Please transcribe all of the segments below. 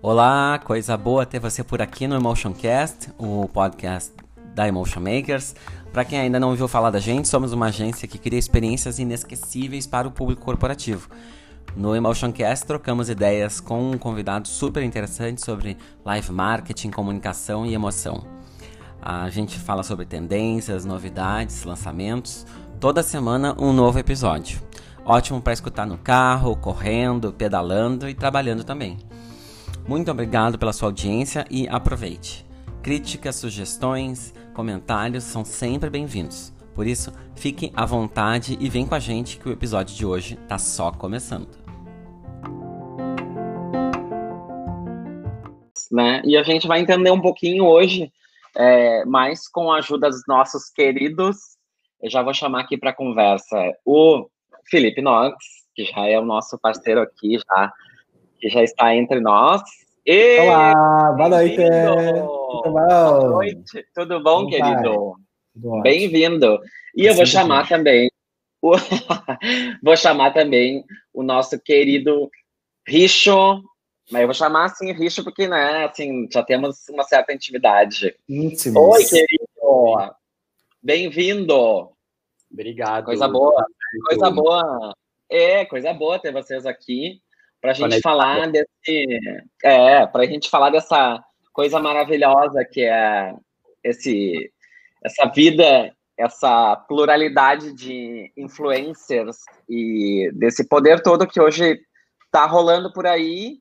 Olá, coisa boa ter você por aqui no Emotioncast, o podcast da Emotion Makers. Para quem ainda não ouviu falar da gente, somos uma agência que cria experiências inesquecíveis para o público corporativo. No Emotioncast trocamos ideias com um convidado super interessante sobre live marketing, comunicação e emoção. A gente fala sobre tendências, novidades, lançamentos. Toda semana um novo episódio. Ótimo para escutar no carro, correndo, pedalando e trabalhando também. Muito obrigado pela sua audiência e aproveite. Críticas, sugestões, comentários são sempre bem-vindos. Por isso, fique à vontade e vem com a gente que o episódio de hoje está só começando. né? E a gente vai entender um pouquinho hoje, é, mais com a ajuda dos nossos queridos. Eu já vou chamar aqui para conversa o Felipe Knox, que já é o nosso parceiro aqui, já, que já está entre nós. E... Olá, boa noite. Tudo bom? Boa noite. Tudo bom, Como querido? Bem-vindo. E eu vou chamar também o... vou chamar também o nosso querido Richo mas eu vou chamar assim, Richo, porque, né, assim, já temos uma certa intimidade. Íntimos. Oi, querido. Bem-vindo. Obrigado. Coisa boa. Coisa boa. É, coisa boa ter vocês aqui para a gente falar desse. É, para a gente falar dessa coisa maravilhosa que é esse, essa vida, essa pluralidade de influencers e desse poder todo que hoje está rolando por aí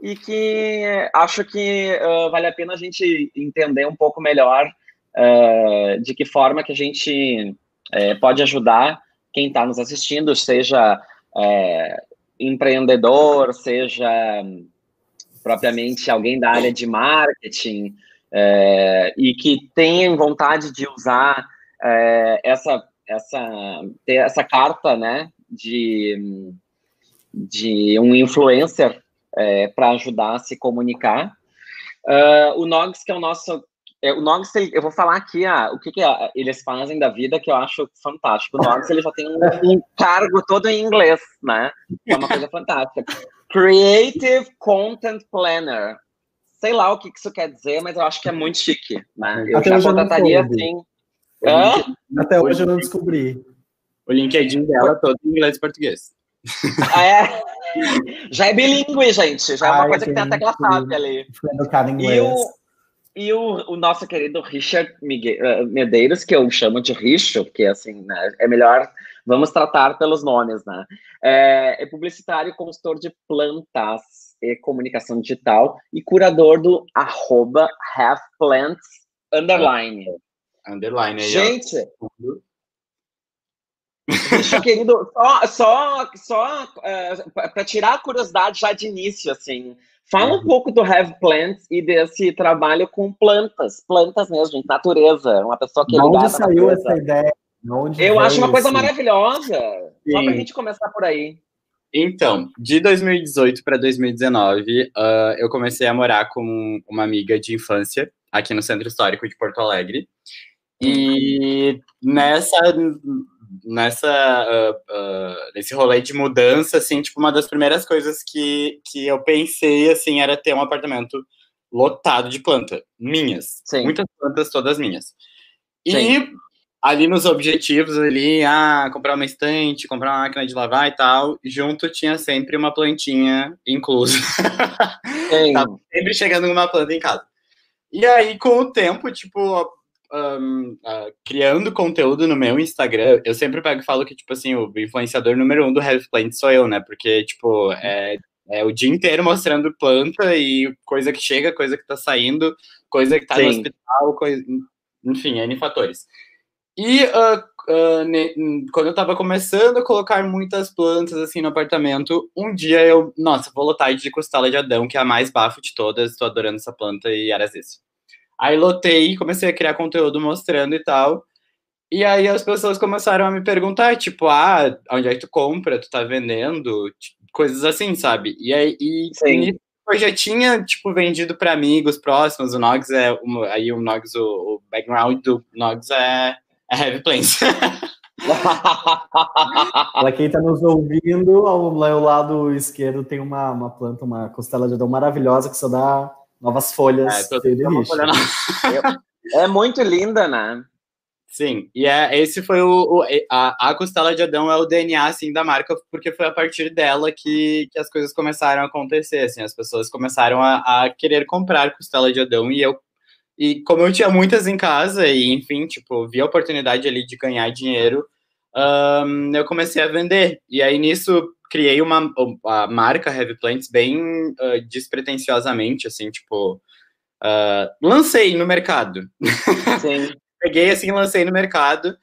e que acho que uh, vale a pena a gente entender um pouco melhor uh, de que forma que a gente uh, pode ajudar quem está nos assistindo, seja empreendedor, seja propriamente alguém da área de marketing e que tem vontade de usar essa essa ter essa carta, né, de de um influencer é, para ajudar a se comunicar. Uh, o Nogs, que é o nosso. É, o Nogs, eu vou falar aqui ah, o que, que é, eles fazem da vida que eu acho fantástico. O Nogs ele já tem um, um cargo todo em inglês, né? É uma coisa fantástica. Creative Content Planner. Sei lá o que, que isso quer dizer, mas eu acho que é muito chique. Né? Eu Até já contrataria assim. Até hoje eu não descobri. O LinkedIn dela todo em inglês e português. Ah, é? Já é bilíngue, gente. Já é uma Ai, coisa que tem até que ela sabe ali. educado em inglês. E o, e o, o nosso querido Richard eh, Medeiros, que eu chamo de Richo, porque assim, né, é melhor, vamos tratar pelos nomes, né? É, é publicitário, consultor de plantas e comunicação digital e curador do arroba halfplants underline. Underline aí, Gente. Bicho querido, só, só, só uh, é, para tirar a curiosidade já de início, assim, fala um uhum. pouco do Have Plants e desse trabalho com plantas, plantas mesmo, gente, natureza, uma pessoa que... De onde saiu essa ideia? Eu acho uma coisa maravilhosa, Sim. só para a gente começar por aí. Então, de 2018 para 2019, uh, eu comecei a morar com uma amiga de infância aqui no Centro Histórico de Porto Alegre. E nessa nessa uh, uh, nesse rolê de mudança, assim, tipo, uma das primeiras coisas que, que eu pensei, assim, era ter um apartamento lotado de planta, minhas. Sim. Muitas plantas, todas minhas. E Sim. ali nos objetivos, ali, ah, comprar uma estante, comprar uma máquina de lavar e tal, junto tinha sempre uma plantinha inclusa. Tava sempre chegando uma planta em casa. E aí, com o tempo, tipo, um, uh, criando conteúdo no meu Instagram, eu sempre pego e falo que, tipo assim, o influenciador número um do Health Plant sou eu, né? Porque, tipo, é, é o dia inteiro mostrando planta e coisa que chega, coisa que tá saindo, coisa que tá Sim. no hospital, coisa, enfim, N fatores. E uh, uh, ne, quando eu tava começando a colocar muitas plantas assim no apartamento, um dia eu, nossa, vou lotar de costela de Adão, que é a mais bafo de todas, tô adorando essa planta e era isso. Aí lotei, comecei a criar conteúdo mostrando e tal. E aí as pessoas começaram a me perguntar, tipo, ah, onde é que tu compra? Tu tá vendendo? Tipo, coisas assim, sabe? E aí e, eu já tinha, tipo, vendido para amigos próximos. O Nogs é. aí o Nogs, o, o, background do Nogs é, é Heavy Planes. Para quem está nos ouvindo, ao, ao, lado esquerdo tem uma, uma planta, uma costela de Adão maravilhosa que só dá novas folhas. É, é muito linda, né? Sim, e é, esse foi o, o a, a, costela de Adão é o DNA assim da marca, porque foi a partir dela que, que as coisas começaram a acontecer, assim, as pessoas começaram a, a querer comprar costela de Adão e eu e como eu tinha muitas em casa e enfim, tipo, vi a oportunidade ali de ganhar dinheiro, um, eu comecei a vender. E aí nisso criei uma a marca Heavy Plants bem uh, despretensiosamente, assim, tipo, uh, lancei no mercado. Peguei assim, lancei no mercado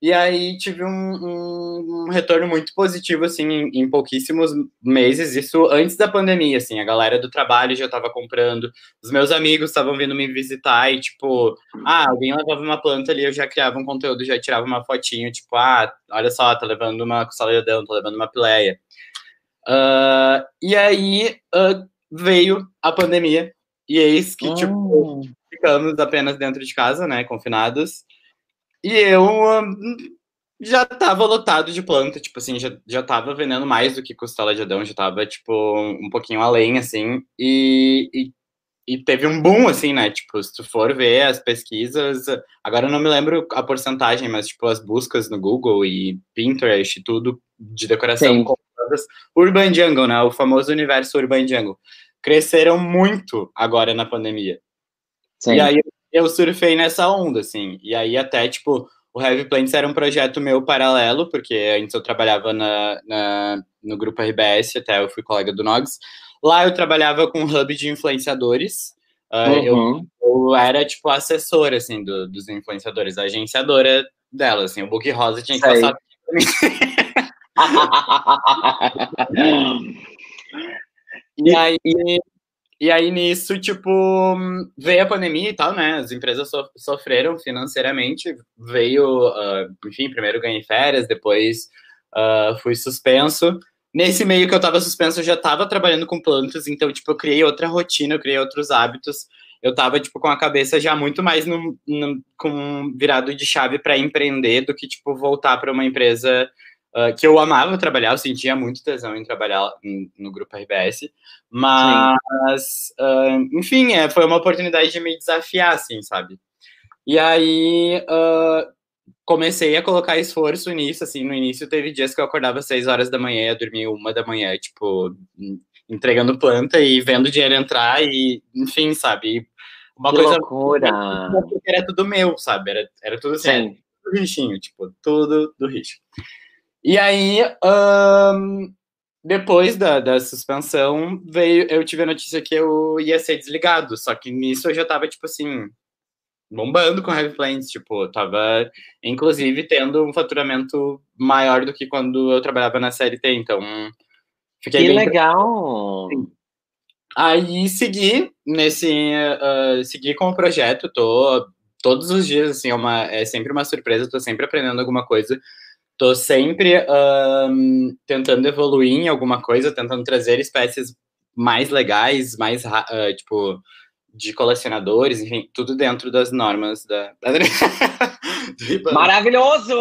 e aí tive um, um, um retorno muito positivo assim em, em, pouquíssimos meses. Isso antes da pandemia, assim, a galera do trabalho já estava comprando, os meus amigos estavam vindo me visitar e tipo, ah, alguém levava uma planta ali, eu já criava um conteúdo, já tirava uma fotinho, tipo, ah, olha só, tá levando uma cossaledão, tá levando uma pileia. Uh, e aí uh, veio a pandemia e eis que, tipo, oh. tipo, ficamos apenas dentro de casa, né, confinados. E eu um, já tava lotado de planta, tipo assim, já, já tava vendendo mais do que costela de Adão, já tava, tipo, um pouquinho além, assim, e, e, e, teve um boom, assim, né, tipo, se tu for ver as pesquisas, agora eu não me lembro a porcentagem, mas, tipo, as buscas no Google e Pinterest e tudo de decoração com Urban Jungle, né, o famoso universo Urban Jungle, cresceram muito agora na pandemia. Sim. E aí eu surfei nessa onda, assim. E aí até, tipo, o Heavy Plants era um projeto meu paralelo, porque antes eu trabalhava na, na, no grupo RBS, até eu fui colega do Nogs. Lá eu trabalhava com um hub de influenciadores. Uh, uhum. eu, eu, era, tipo, assessora, assim, do, dos influenciadores, agenciadora dela, assim. O Book Rosa tinha que Sei. passar. e aí, e aí, nisso, tipo, veio a pandemia e tal, né? As empresas so sofreram financeiramente. Veio, uh, enfim, primeiro ganhei férias, depois uh, fui suspenso. Nesse meio que eu tava suspenso, eu já tava trabalhando com plantas, então, tipo, eu criei outra rotina, eu criei outros hábitos. Eu tava, tipo, com a cabeça já muito mais no, no com virado de chave para empreender do que, tipo, voltar para uma empresa Uh, que eu amava trabalhar, eu sentia muito tesão em trabalhar no, no grupo RBS, mas, uh, enfim, é, foi uma oportunidade de me desafiar, assim, sabe? E aí, uh, comecei a colocar esforço nisso, assim, no início teve dias que eu acordava às seis horas da manhã, eu dormia uma da manhã, tipo, entregando planta e vendo dinheiro entrar e, enfim, sabe? Uma que coisa loucura! Era tudo meu, sabe? Era, era tudo assim, tudo richinho, tipo, tudo do richo. E aí, um, depois da, da suspensão, veio, eu tive a notícia que eu ia ser desligado. Só que nisso eu já tava, tipo assim, bombando com Heavy Planes. Tipo, tava, inclusive, tendo um faturamento maior do que quando eu trabalhava na CLT. Então, fiquei Que legal! Aí segui nesse, uh, segui com o projeto, tô todos os dias, assim, é, uma, é sempre uma surpresa, tô sempre aprendendo alguma coisa. Tô sempre um, tentando evoluir em alguma coisa, tentando trazer espécies mais legais, mais, uh, tipo, de colecionadores, enfim, tudo dentro das normas da. Maravilhoso!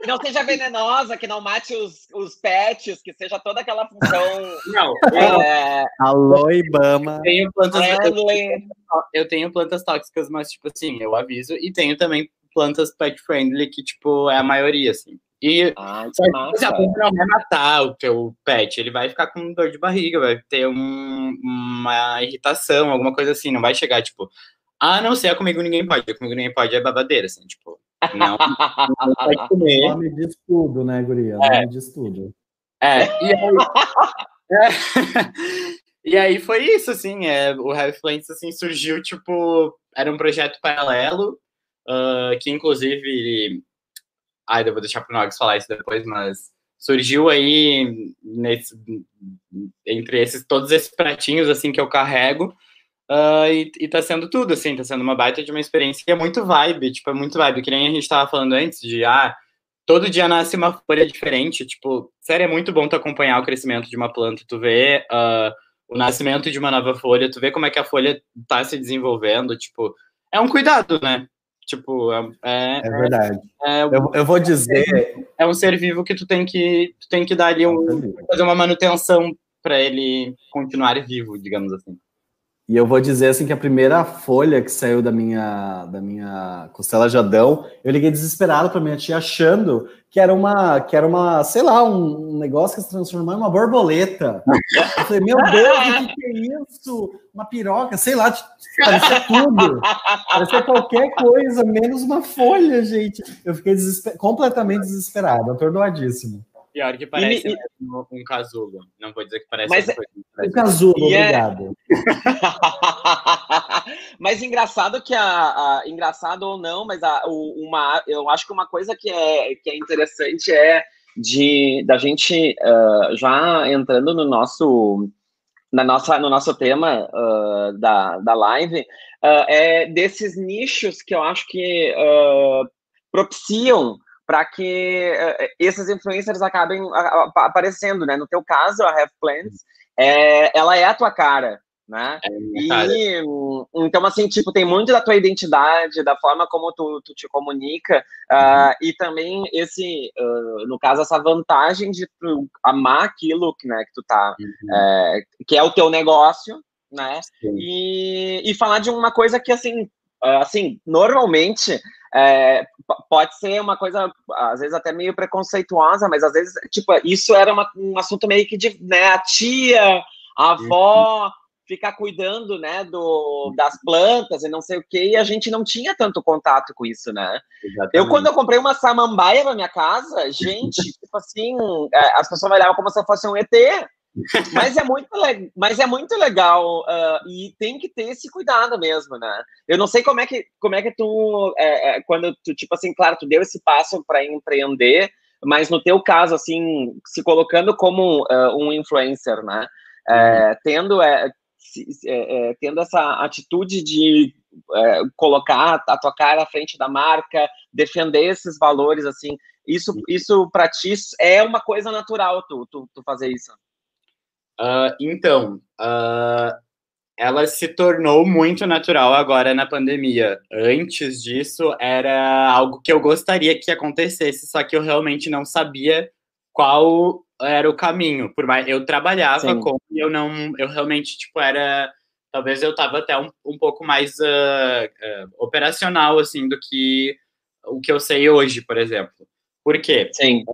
que não seja venenosa, que não mate os, os pets, que seja toda aquela função. Não, é... Alô, Ibama. Eu tenho, plantas, eu, eu tenho plantas tóxicas, mas, tipo assim, eu aviso, e tenho também plantas pet friendly, que, tipo, é a maioria, assim. E ah, só que a planta não vai matar o teu pet, ele vai ficar com dor de barriga, vai ter um, uma irritação, alguma coisa assim, não vai chegar, tipo, ah, não sei, comigo ninguém pode, comigo ninguém pode, é babadeira, assim, tipo, não, não pode comer. O nome diz tudo, né, guria? O é. nome diz tudo. É, e aí... é, e aí foi isso, assim, é, o Heavy Flames, assim, surgiu, tipo, era um projeto paralelo, uh, que inclusive, ai, eu vou deixar para o falar isso depois, mas surgiu aí nesse, entre esses todos esses pratinhos assim que eu carrego uh, e, e tá sendo tudo assim, tá sendo uma baita de uma experiência que é muito vibe, tipo, é muito vibe, que nem a gente tava falando antes de ah, todo dia nasce uma folha diferente, tipo, sério, é muito bom tu acompanhar o crescimento de uma planta, tu vê uh, o nascimento de uma nova folha, tu vê como é que a folha tá se desenvolvendo, tipo, é um cuidado, né? Tipo, é, é, é verdade. É, eu, eu, vou dizer. É um ser vivo que tu tem que, tu tem que dar ali um. fazer uma manutenção para ele continuar vivo, digamos assim. E eu vou dizer assim que a primeira folha que saiu da minha da minha costela de Adão, eu liguei desesperado para minha tia achando que era uma que era uma, sei lá, um negócio que se transformou em uma borboleta. Eu falei, meu Deus, o que, que é isso? Uma piroca, sei lá, parecia tudo. Parecia qualquer coisa, menos uma folha, gente. Eu fiquei desesper... completamente desesperado, atordoadíssimo. Pior que parece e, um casulo. Não vou dizer que parece mas, um casulo, é- obrigado. É... mas engraçado que a, a, engraçado ou não, mas a, uma eu acho que uma coisa que é que é interessante é de da gente uh, já entrando no nosso na nossa no nosso tema uh, da, da live uh, é desses nichos que eu acho que propiciam para que uh, esses influencers acabem aparecendo, né? No teu caso, a Have Plans, é, ela é a tua cara, né? É e então assim, tipo, tem muito da tua identidade, da forma como tu, tu te comunica uh, e também esse, uh, no caso, essa vantagem de tu amar aquilo que, né, que tu tá, uhum. é, que é o teu negócio, né? E, e falar de uma coisa que assim, assim, normalmente é, pode ser uma coisa, às vezes até meio preconceituosa, mas às vezes, tipo, isso era uma, um assunto meio que de, né, a tia, a avó, uhum. ficar cuidando, né, do, das plantas e não sei o que, e a gente não tinha tanto contato com isso, né? Exatamente. Eu, quando eu comprei uma samambaia na minha casa, gente, tipo assim, é, as pessoas olhavam como se eu fosse um ET, mas é muito, mas é muito legal uh, e tem que ter esse cuidado mesmo, né? Eu não sei como é que, como é que tu, é, é, quando tu, tipo assim, claro, tu deu esse passo para empreender, mas no teu caso, assim, se colocando como uh, um influencer, né? É, uhum. tendo, é, é, tendo essa atitude de colocar a tua cara à frente da marca, defender esses valores, assim, isso, isso para ti é uma coisa natural, tu, tu, tu fazer isso. Uh, então, uh, ela se tornou muito natural agora na pandemia. Antes disso, era algo que eu gostaria que acontecesse, só que eu realmente não sabia qual era o caminho. Por mais eu trabalhava Sim. com, eu não, eu realmente tipo era, talvez eu estava até um, um pouco mais uh, operacional assim do que o que eu sei hoje, por exemplo. Por quê? Sim.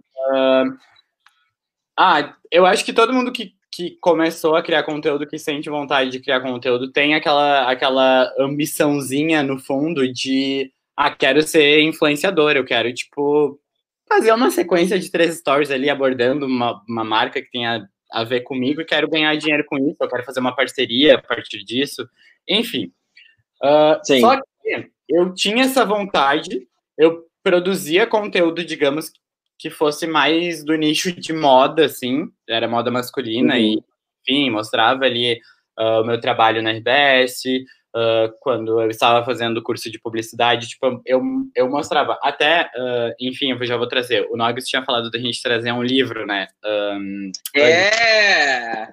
ah, eu acho que todo mundo que que começou a criar conteúdo, que sente vontade de criar conteúdo, tem aquela, aquela ambiçãozinha no fundo de, ah, quero ser influenciador, eu quero, tipo, fazer uma sequência de três stories ali abordando uma, uma marca que tenha a ver comigo e quero ganhar dinheiro com isso, eu quero fazer uma parceria a partir disso, enfim. Uh, só que eu tinha essa vontade, eu produzia conteúdo, digamos, que fosse mais do nicho de moda, assim, era moda masculina uhum. e, enfim, mostrava ali uh, o meu trabalho na RBS, uh, quando eu estava fazendo curso de publicidade, tipo, eu, eu mostrava, até, uh, enfim, eu já vou trazer, o Nogus tinha falado da gente trazer um livro, né? Um, é!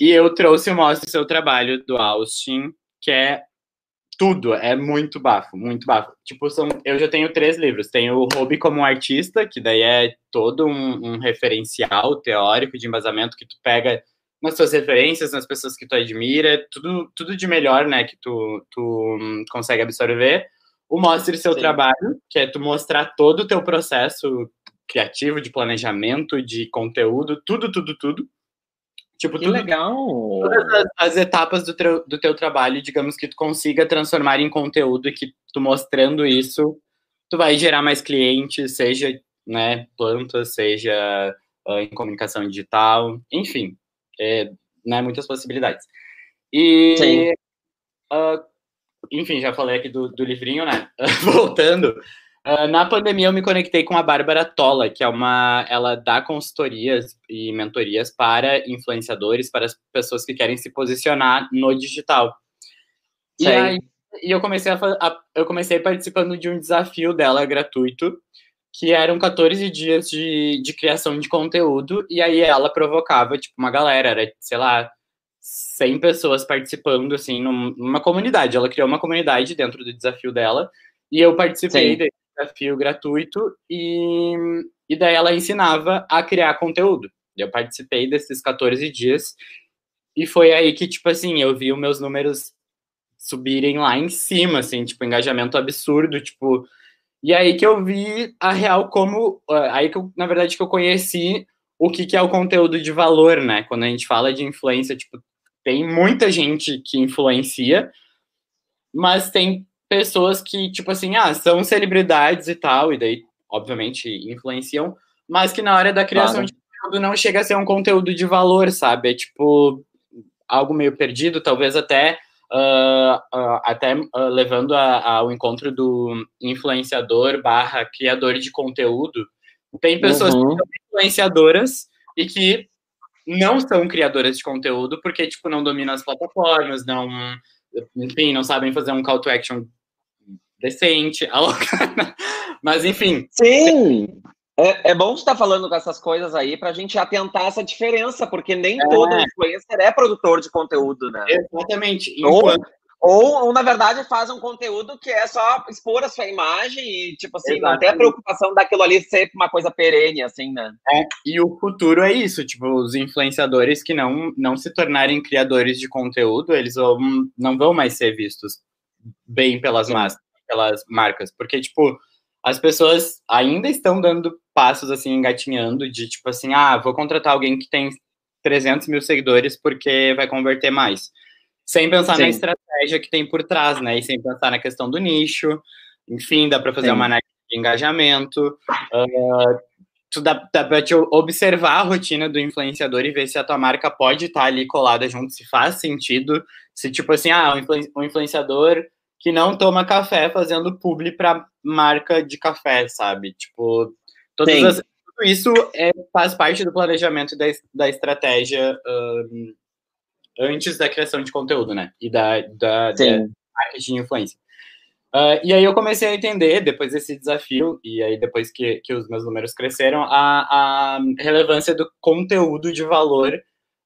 E eu trouxe o Mostre Seu Trabalho, do Austin, que é tudo é muito bafo, muito bafo. Tipo, são, eu já tenho três livros. Tenho o Hobby como um artista, que daí é todo um, um, referencial teórico de embasamento que tu pega nas tuas referências, nas pessoas que tu admira, tudo, tudo de melhor, né, que tu, tu um, consegue absorver. O Mostre Seu Sim. Trabalho, que é tu mostrar todo o teu processo criativo, de planejamento, de conteúdo, tudo, tudo, tudo. Tipo, que tudo, legal! Todas as, as etapas do, teu, do teu trabalho, digamos que tu consiga transformar em conteúdo e que tu mostrando isso, tu vai gerar mais clientes, seja né, plantas, seja uh, em comunicação digital, enfim, é, né, muitas possibilidades. E, Sim. Uh, enfim, já falei aqui do, do livrinho, né? Voltando, Uh, na pandemia eu me conectei com a Bárbara Tola, que é uma, ela dá consultorias e mentorias para influenciadores, para as pessoas que querem se posicionar no digital. E aí e eu comecei a, a, eu comecei participando de um desafio dela gratuito, que eram 14 dias de, de criação de conteúdo, e aí ela provocava, tipo, uma galera, era, sei lá, 100 pessoas participando, assim, numa comunidade. Ela criou uma comunidade dentro do desafio dela, E eu participei Sim. desse desafio gratuito e, e daí ela ensinava a criar conteúdo. Eu participei desses 14 dias e foi aí que, tipo assim, eu vi os meus números subirem lá em cima, assim, tipo, engajamento absurdo, tipo. E aí que eu vi a real como. Aí que eu, na verdade, que eu conheci o que, que é o conteúdo de valor, né? Quando a gente fala de influência, tipo, tem muita gente que influencia, mas tem pessoas que, tipo assim, ah, são celebridades e tal, e daí, obviamente, influenciam, mas que na hora da criação claro. de conteúdo não chega a ser um conteúdo de valor, sabe? É tipo algo meio perdido, talvez até uh, uh, até uh, levando ao encontro do influenciador barra criador de conteúdo. Tem pessoas uhum. que são influenciadoras e que não são criadoras de conteúdo porque, tipo, não dominam as plataformas, não, enfim, não sabem fazer um call to action decente, mas enfim. Sim! É, é bom estar tá falando com essas coisas aí para a gente atentar essa diferença, porque nem é. todo influencer é produtor de conteúdo, né? Exatamente. Enquanto... Ou, ou, na verdade, faz um conteúdo que é só expor a sua imagem e, tipo assim, Exatamente. não tem a preocupação daquilo ali ser uma coisa perene, assim, né? É, e o futuro é isso, tipo, os influenciadores que não, não se tornarem criadores de conteúdo, eles vão, não vão mais ser vistos bem pelas, mas, pelas marcas, porque, tipo, as pessoas ainda estão dando passos, assim, engatinhando, de, tipo assim, ah, vou contratar alguém que tem 300 mil seguidores porque vai converter mais sem pensar Sim. na estratégia que tem por trás, né? E sem pensar na questão do nicho. Enfim, dá para fazer Sim. uma análise de engajamento. Uh, tu dá, dá para te observar a rotina do influenciador e ver se a tua marca pode estar tá ali colada junto, se faz sentido. Se, tipo assim, ah, um influenciador que não toma café fazendo publi para marca de café, sabe? Tipo, todas as, tudo isso é, faz parte do planejamento da, da estratégia um, antes da criação de conteúdo, né? E da, da, da marketing de influência. Uh, e aí eu comecei a entender, depois desse desafio, e aí depois que, que os meus números cresceram, a, a relevância do conteúdo de valor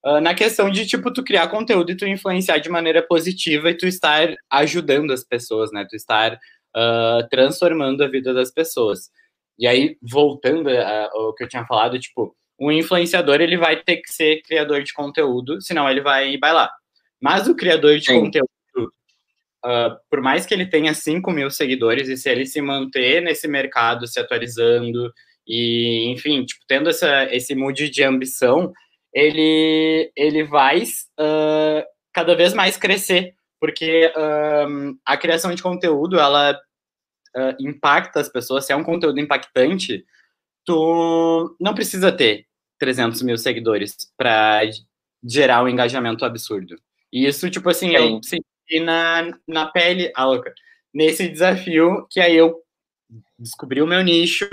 uh, na questão de, tipo, tu criar conteúdo e tu influenciar de maneira positiva e tu estar ajudando as pessoas, né? Tu estar uh, transformando a vida das pessoas. E aí, voltando ao que eu tinha falado, tipo, o influenciador ele vai ter que ser criador de conteúdo, senão ele vai bailar. Mas o criador de Sim. conteúdo, uh, por mais que ele tenha 5 mil seguidores, e se ele se manter nesse mercado, se atualizando, e, enfim, tipo, tendo essa, esse mood de ambição, ele, ele vai uh, cada vez mais crescer, porque uh, a criação de conteúdo, ela impacta as pessoas, se é um conteúdo impactante, tu não precisa ter 300 mil seguidores para gerar um engajamento absurdo. E isso, tipo assim, Sim. eu senti na, na pele, a louca, nesse desafio, que aí eu descobri o meu nicho,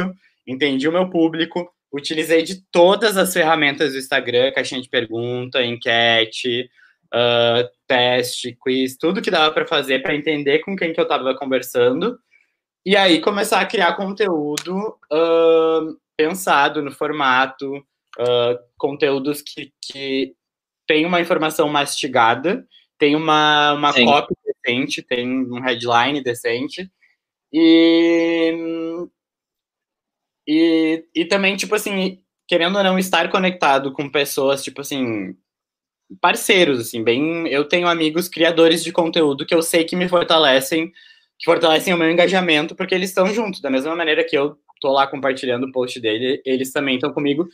entendi o meu público, utilizei de todas as ferramentas do Instagram, caixinha de pergunta, enquete, uh, teste, quiz, tudo que dava para fazer para entender com quem que eu estava conversando, e aí começar a criar conteúdo uh, pensado no formato, uh, conteúdos que, que tem uma informação mastigada, tem uma, uma copy decente, tem um headline decente, e, e, e também, tipo assim, querendo ou não, estar conectado com pessoas, tipo assim, parceiros, assim, bem... Eu tenho amigos criadores de conteúdo que eu sei que me fortalecem, que fortalecem o meu engajamento, porque eles estão juntos, da mesma maneira que eu tô lá compartilhando o post dele, eles também estão comigo,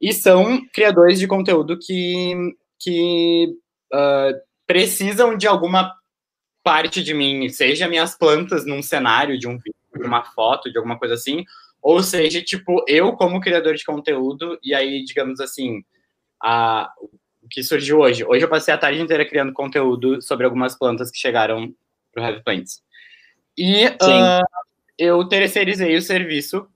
e são criadores de conteúdo que, que uh, precisam de alguma parte de mim, seja minhas plantas num cenário de um vídeo, de uma foto, de alguma coisa assim, ou seja, tipo, eu como criador de conteúdo, e aí, digamos assim, a, o que surgiu hoje. Hoje eu passei a tarde inteira criando conteúdo sobre algumas plantas que chegaram para o Heavy Plants. E uh, eu terceirizei o serviço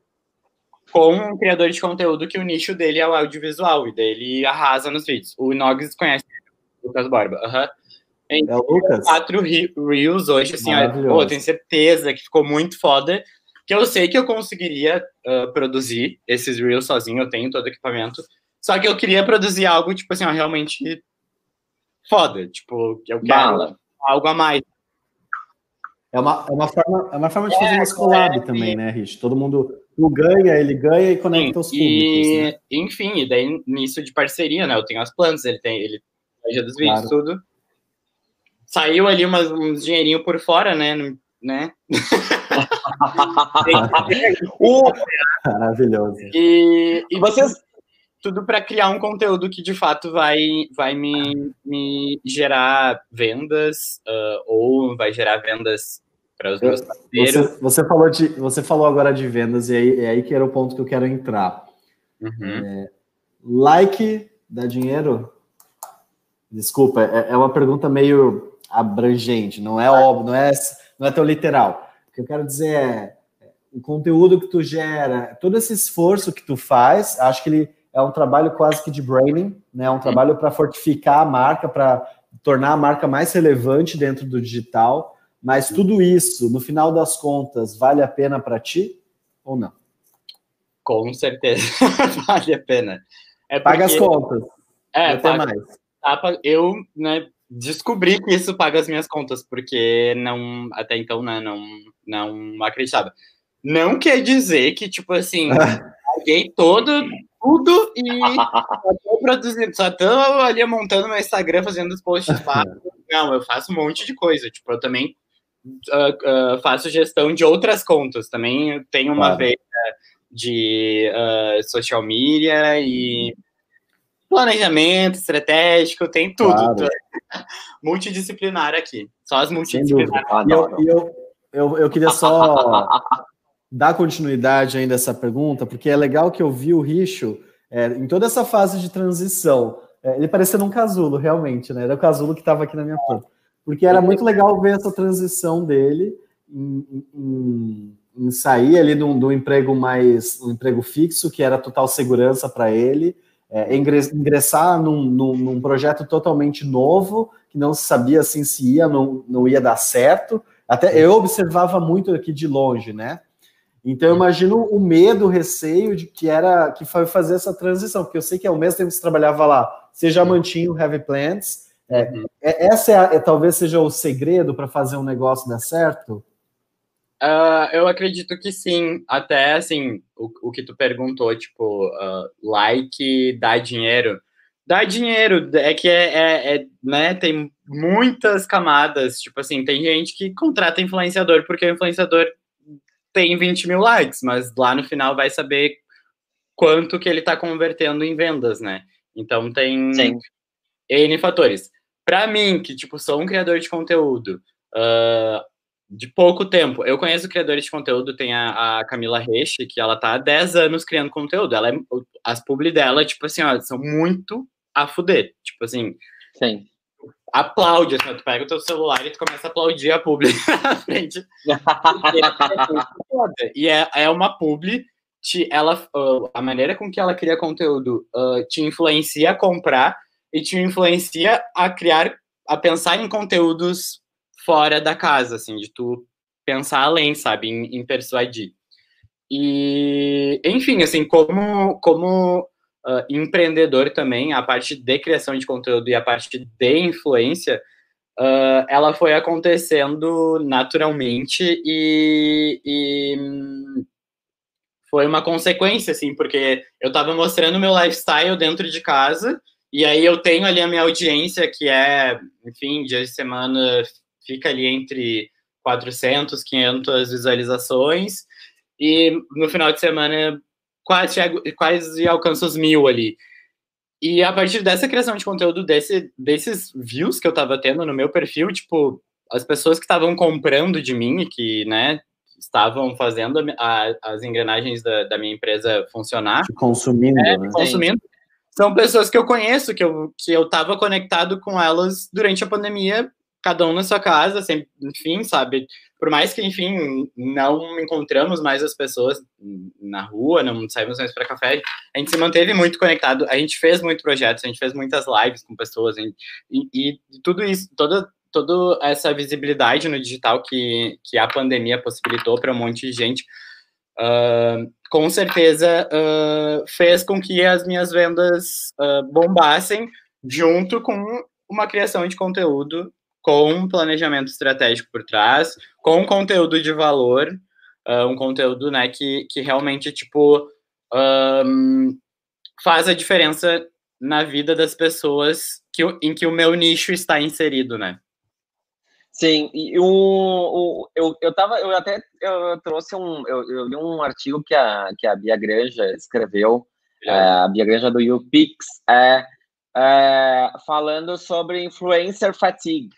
com um criador de conteúdo que o nicho dele é o audiovisual e dele arrasa nos vídeos. O Nogs conhece o Lucas Borba. Uhum. é o Lucas. Quatro Reels hoje, assim, ó, tenho certeza que ficou muito foda. Que eu sei que eu conseguiria uh, produzir esses Reels sozinho, eu tenho todo o equipamento. Só que eu queria produzir algo, tipo assim, ó, realmente foda. Tipo, eu quero Bala. algo a mais. É uma, é uma, forma, é uma forma de fazer é, umas collab é, também, né, Rich? Todo mundo ganha, ele ganha e conecta Sim, os públicos. E, né? Enfim, e daí nisso de parceria, né? Eu tenho as plantas, ele tem ele dos vídeos, claro. tudo. Saiu ali umas, uns dinheirinho por fora, né? Né? Maravilhoso. E, e vocês tudo para criar um conteúdo que de fato vai, vai me, me gerar vendas uh, ou vai gerar vendas para os meus parceiros. Você, você, falou de, você falou agora de vendas e aí, é aí que era o ponto que eu quero entrar. Uhum. É, like dá dinheiro? Desculpa, é, é, uma pergunta meio abrangente, não é óbvio, não é, não é tão literal. O que eu quero dizer é o conteúdo que tu gera, todo esse esforço que tu faz, acho que ele é um trabalho quase que de branding, né? É um trabalho para fortificar a marca, para tornar a marca mais relevante dentro do digital. Mas tudo isso, no final das contas, vale a pena para ti ou não? Com certeza vale a pena. É porque... Paga as contas. É, paga, mais. Eu né, descobri que isso paga as minhas contas, porque não até então né, não, não acreditava. Não quer dizer que, tipo assim, paguei todo tudo e só tô produzindo, só tô ali montando meu Instagram, fazendo os posts Não, eu faço um monte de coisa. Tipo, eu também uh, uh, faço gestão de outras contas. Também tenho uma claro. veia de uh, social media e planejamento estratégico, tem tudo. Claro. Multidisciplinar aqui. Só as multidisciplinares. E eu, eu, eu, eu queria só dar continuidade ainda a essa pergunta, porque é legal que eu vi o Richo é, em toda essa fase de transição. É, ele parecendo um casulo, realmente, né? Era o casulo que estava aqui na minha ponta. Porque era muito legal ver essa transição dele em, em, em sair ali do, do emprego mais um emprego fixo, que era total segurança para ele, é, ingressar num, num, num, projeto totalmente novo, que não se sabia assim se ia não, não ia dar certo. Até eu observava muito aqui de longe, né? Então eu imagino o medo, o receio de que era que foi fazer essa transição, porque eu sei que ao mesmo tempo que você trabalhava lá, você já mantinha o Heavy Plants. É, uhum. é, essa é, a, é, talvez seja o segredo para fazer um negócio dar certo? Uh, eu acredito que sim. Até assim, o, o que tu perguntou, tipo, uh, like dá dinheiro. Dá dinheiro, é que é, é, é, né, tem muitas camadas. Tipo assim, tem gente que contrata influenciador porque o influenciador tem 20 mil likes, mas lá no final vai saber quanto que ele está convertendo em vendas, né? Então tem Sim. N fatores. Para mim, que tipo sou um criador de conteúdo uh, de pouco tempo, eu conheço criadores de conteúdo, tem a, a Camila Reche, que ela tá há 10 anos criando conteúdo. Ela é, as publi dela, tipo assim, ó, são muito a fuder. Tipo assim, Sim aplaude, assim, tu pega o teu celular e tu começa a aplaudir a publi na frente. e é, é uma publi, te, ela, a maneira com que ela cria conteúdo uh, te influencia a comprar e te influencia a criar, a pensar em conteúdos fora da casa, assim, de tu pensar além, sabe, em, em persuadir. E, enfim, assim, como, como uh, empreendedor também, a parte de criação de conteúdo e a parte de influência, uh, ela foi acontecendo naturalmente e, e, foi uma consequência, assim, porque eu estava mostrando meu lifestyle dentro de casa e aí eu tenho ali a minha audiência que é, enfim, dia de semana fica ali entre 400, 500 visualizações e no final de semana quase, quase alcança os mil ali. E a partir dessa criação de conteúdo, desse, desses views que eu tava tendo no meu perfil, tipo, as pessoas que estavam comprando de mim que, né, estavam fazendo a, as engrenagens da, da, minha empresa funcionar. Consumindo, é, né? Consumindo. São pessoas que eu conheço, que eu, que eu tava conectado com elas durante a pandemia cada um na sua casa, enfim, sabe? Por mais que, enfim, não encontramos mais as pessoas na rua, não saímos mais para café, a gente se manteve muito conectado, a gente fez muitos projetos, a gente fez muitas lives com pessoas, gente, e, e, tudo isso, toda, toda essa visibilidade no digital que, que a pandemia possibilitou para um monte de gente, uh, com certeza uh, fez com que as minhas vendas uh, bombassem junto com uma criação de conteúdo com planejamento estratégico por trás, com conteúdo de valor, uh, um conteúdo né, que, que realmente tipo, um, faz a diferença na vida das pessoas que, em que o meu nicho está inserido, né? Sim, e o, o, eu, eu, tava, eu até eu trouxe um, eu, eu li um artigo que a, que a Bia Granja escreveu, é. a Bia Granja do UPix, é, é, falando sobre influencer fatigue,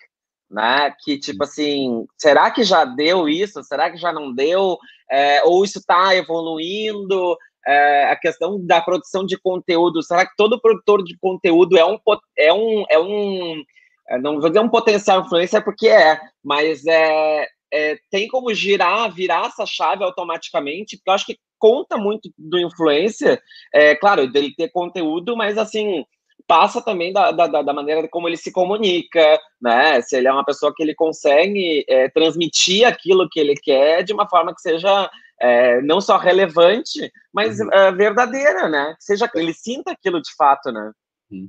né? Que tipo assim, será que já deu isso? Será que já não deu? É, ou isso está evoluindo? É, a questão da produção de conteúdo, será que todo produtor de conteúdo é um é um é um é, não vou dizer um potencial influencer porque é, mas é, é, tem como girar, virar essa chave automaticamente, porque eu acho que conta muito do influencer, é claro, dele ter conteúdo, mas assim, passa também da, da, da, maneira como ele se comunica, né? Se ele é uma pessoa que ele consegue é, transmitir aquilo que ele quer de uma forma que seja é, não só relevante, mas uhum. é, verdadeira, né? Que seja ele sinta aquilo de fato, né? Uhum.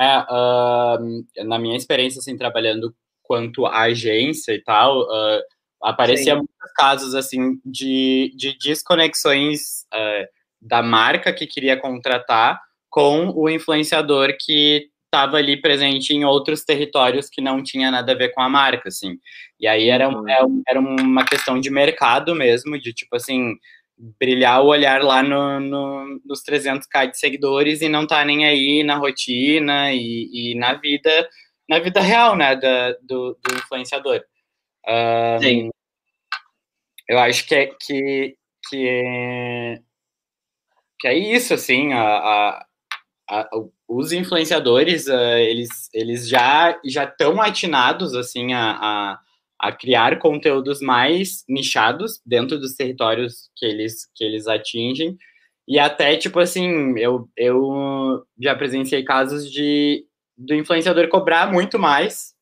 Uh, na minha experiência, assim, trabalhando quanto agência e tal, uh, aparecia Sim. muitos casos, assim, de, de desconexões uh, da marca que queria contratar com o influenciador que estava ali presente em outros territórios que não tinha nada a ver com a marca, assim. E aí era, é era uma questão de mercado mesmo, de tipo assim, brilhar o olhar lá no, no, nos 300k de seguidores e não tá nem aí na rotina e, e na vida na vida real, né, da, do, do influenciador. Um, Sim. Eu acho que é, que, que é, que é isso, assim, a, a, a os influenciadores, uh, eles, eles já já estão atinados, assim, a, a a criar conteúdos mais nichados dentro dos territórios que eles, que eles atingem. E até, tipo assim, eu, eu já presenciei casos de do influenciador cobrar muito mais,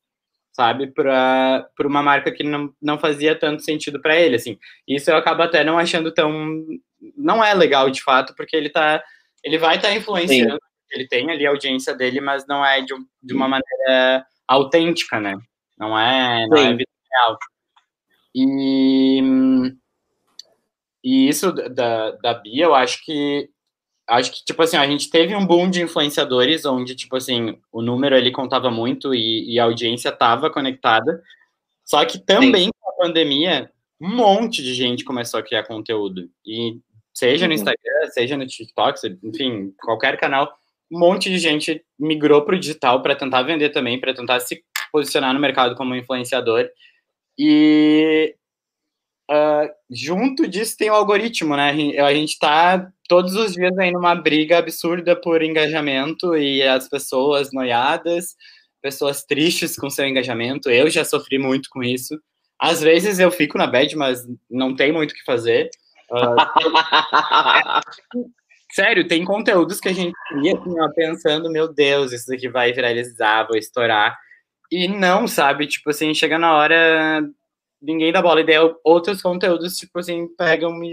sabe, para uma marca que não, não fazia tanto sentido para ele, assim. Isso eu acabo até não achando tão não é legal de fato, porque ele tá ele vai estar tá influenciando, Sim. Ele tem ali a audiência dele, mas não é de, de uma maneira autêntica, né? Não é, não é real. E, e isso da, da Bia, eu acho que acho que, tipo assim, a gente teve um boom de influenciadores, onde, tipo assim, o número ali contava muito e, e a audiência estava conectada. Só que também Sim. com a pandemia, um monte de gente começou a criar conteúdo. E seja no uhum. Instagram, seja no TikTok, enfim, qualquer canal, um monte de gente migrou para o digital para tentar vender também, para tentar se posicionar no mercado como influenciador. E uh, junto disso tem o algoritmo, né? A gente está todos os dias aí numa briga absurda por engajamento e as pessoas noiadas, pessoas tristes com seu engajamento. Eu já sofri muito com isso. Às vezes eu fico na bad, mas não tem muito o que fazer. Uh, sério, tem conteúdos que a gente ia assim, pensando, meu Deus, isso aqui vai viralizar, vou estourar. E não, sabe? Tipo assim, chega na hora, ninguém dá bola. E daí outros conteúdos, tipo assim, pegam e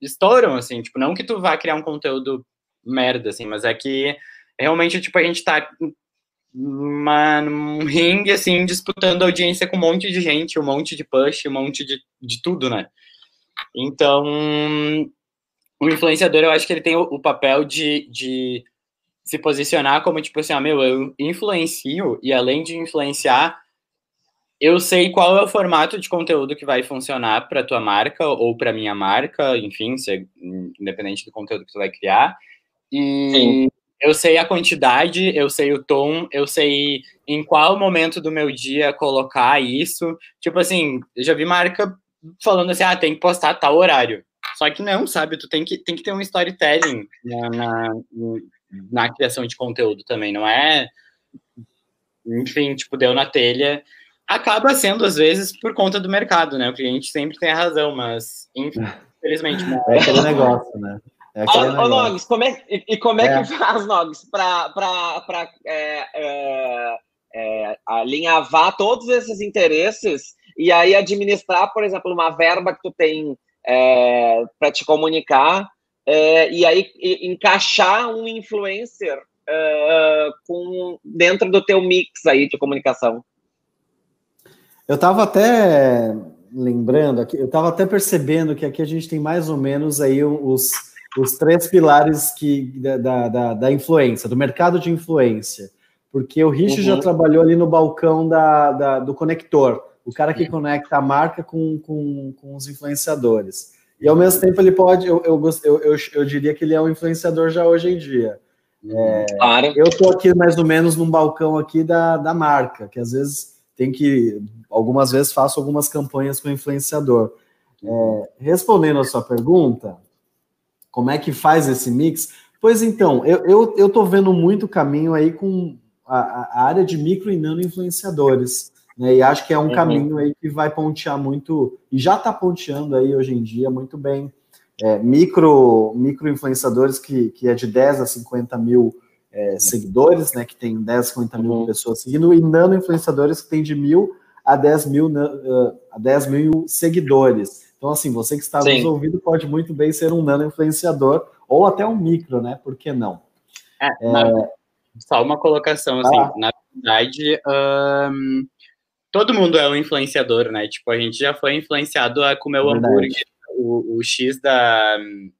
estouram, assim. Tipo, não que tu vá criar um conteúdo merda, assim, mas é que realmente, tipo, a gente tá num ringue, assim, disputando audiência com um monte de gente, um monte de push, um monte de, de tudo, né? Então, o influenciador, eu acho que ele tem o, o papel de, de se posicionar como tipo assim, ah, meu, eu influencio e além de influenciar, eu sei qual é o formato de conteúdo que vai funcionar para tua marca ou para minha marca, enfim, se, independente do conteúdo que tu vai criar. E Sim. eu sei a quantidade, eu sei o tom, eu sei em qual momento do meu dia colocar isso. Tipo assim, eu já vi marca falando assim, ah, tem que postar tal horário. Só que não, sabe? Tu tem que, tem que ter um storytelling na, na na criação de conteúdo também, não é? Enfim, tipo, deu na telha. Acaba sendo, às vezes, por conta do mercado, né? O cliente sempre tem a razão, mas, infelizmente. Né? É aquele negócio, né? É ô, ô Nogs, como é, e, e como é, é, que faz, Nogs, para é, é, é, alinhavar todos esses interesses e aí administrar, por exemplo, uma verba que tu tem é, para te comunicar é, e aí e, encaixar um influencer uh, com, dentro do teu mix aí de comunicação. Eu estava até lembrando, aqui, eu estava até percebendo que aqui a gente tem mais ou menos aí os, os três pilares que, da, da, da influência, do mercado de influência. Porque o Rich uhum. já trabalhou ali no balcão da, da, do conector, o cara que conecta a marca com, com, com os influenciadores. E ao mesmo tempo ele pode, eu, eu, eu, eu, diria que ele é um influenciador já hoje em dia. É, claro. Eu estou aqui mais ou menos num balcão aqui da, da marca, que às vezes tem que, algumas vezes faço algumas campanhas com influenciador. É, respondendo a sua pergunta, como é que faz esse mix? Pois então, eu, eu, eu tô vendo muito caminho aí com a, a área de micro e nano influenciadores. Né, e acho que é um uhum. caminho aí que vai pontear muito, e já está ponteando aí hoje em dia muito bem. É, micro, micro influenciadores que, que é de 10 a 50 mil é, seguidores, né? Que tem 10 a 50 mil uhum. pessoas seguindo, e nano influenciadores que tem de mil a 10 mil, uh, a 10 mil seguidores. Então, assim, você que está Sim. nos ouvindo pode muito bem ser um nano influenciador ou até um micro, né? Por que não? É, é... Só uma colocação, assim, ah. na verdade, um, todo mundo é um influenciador, né? Tipo, a gente já foi influenciado a comer o hambúrguer, o, o X da,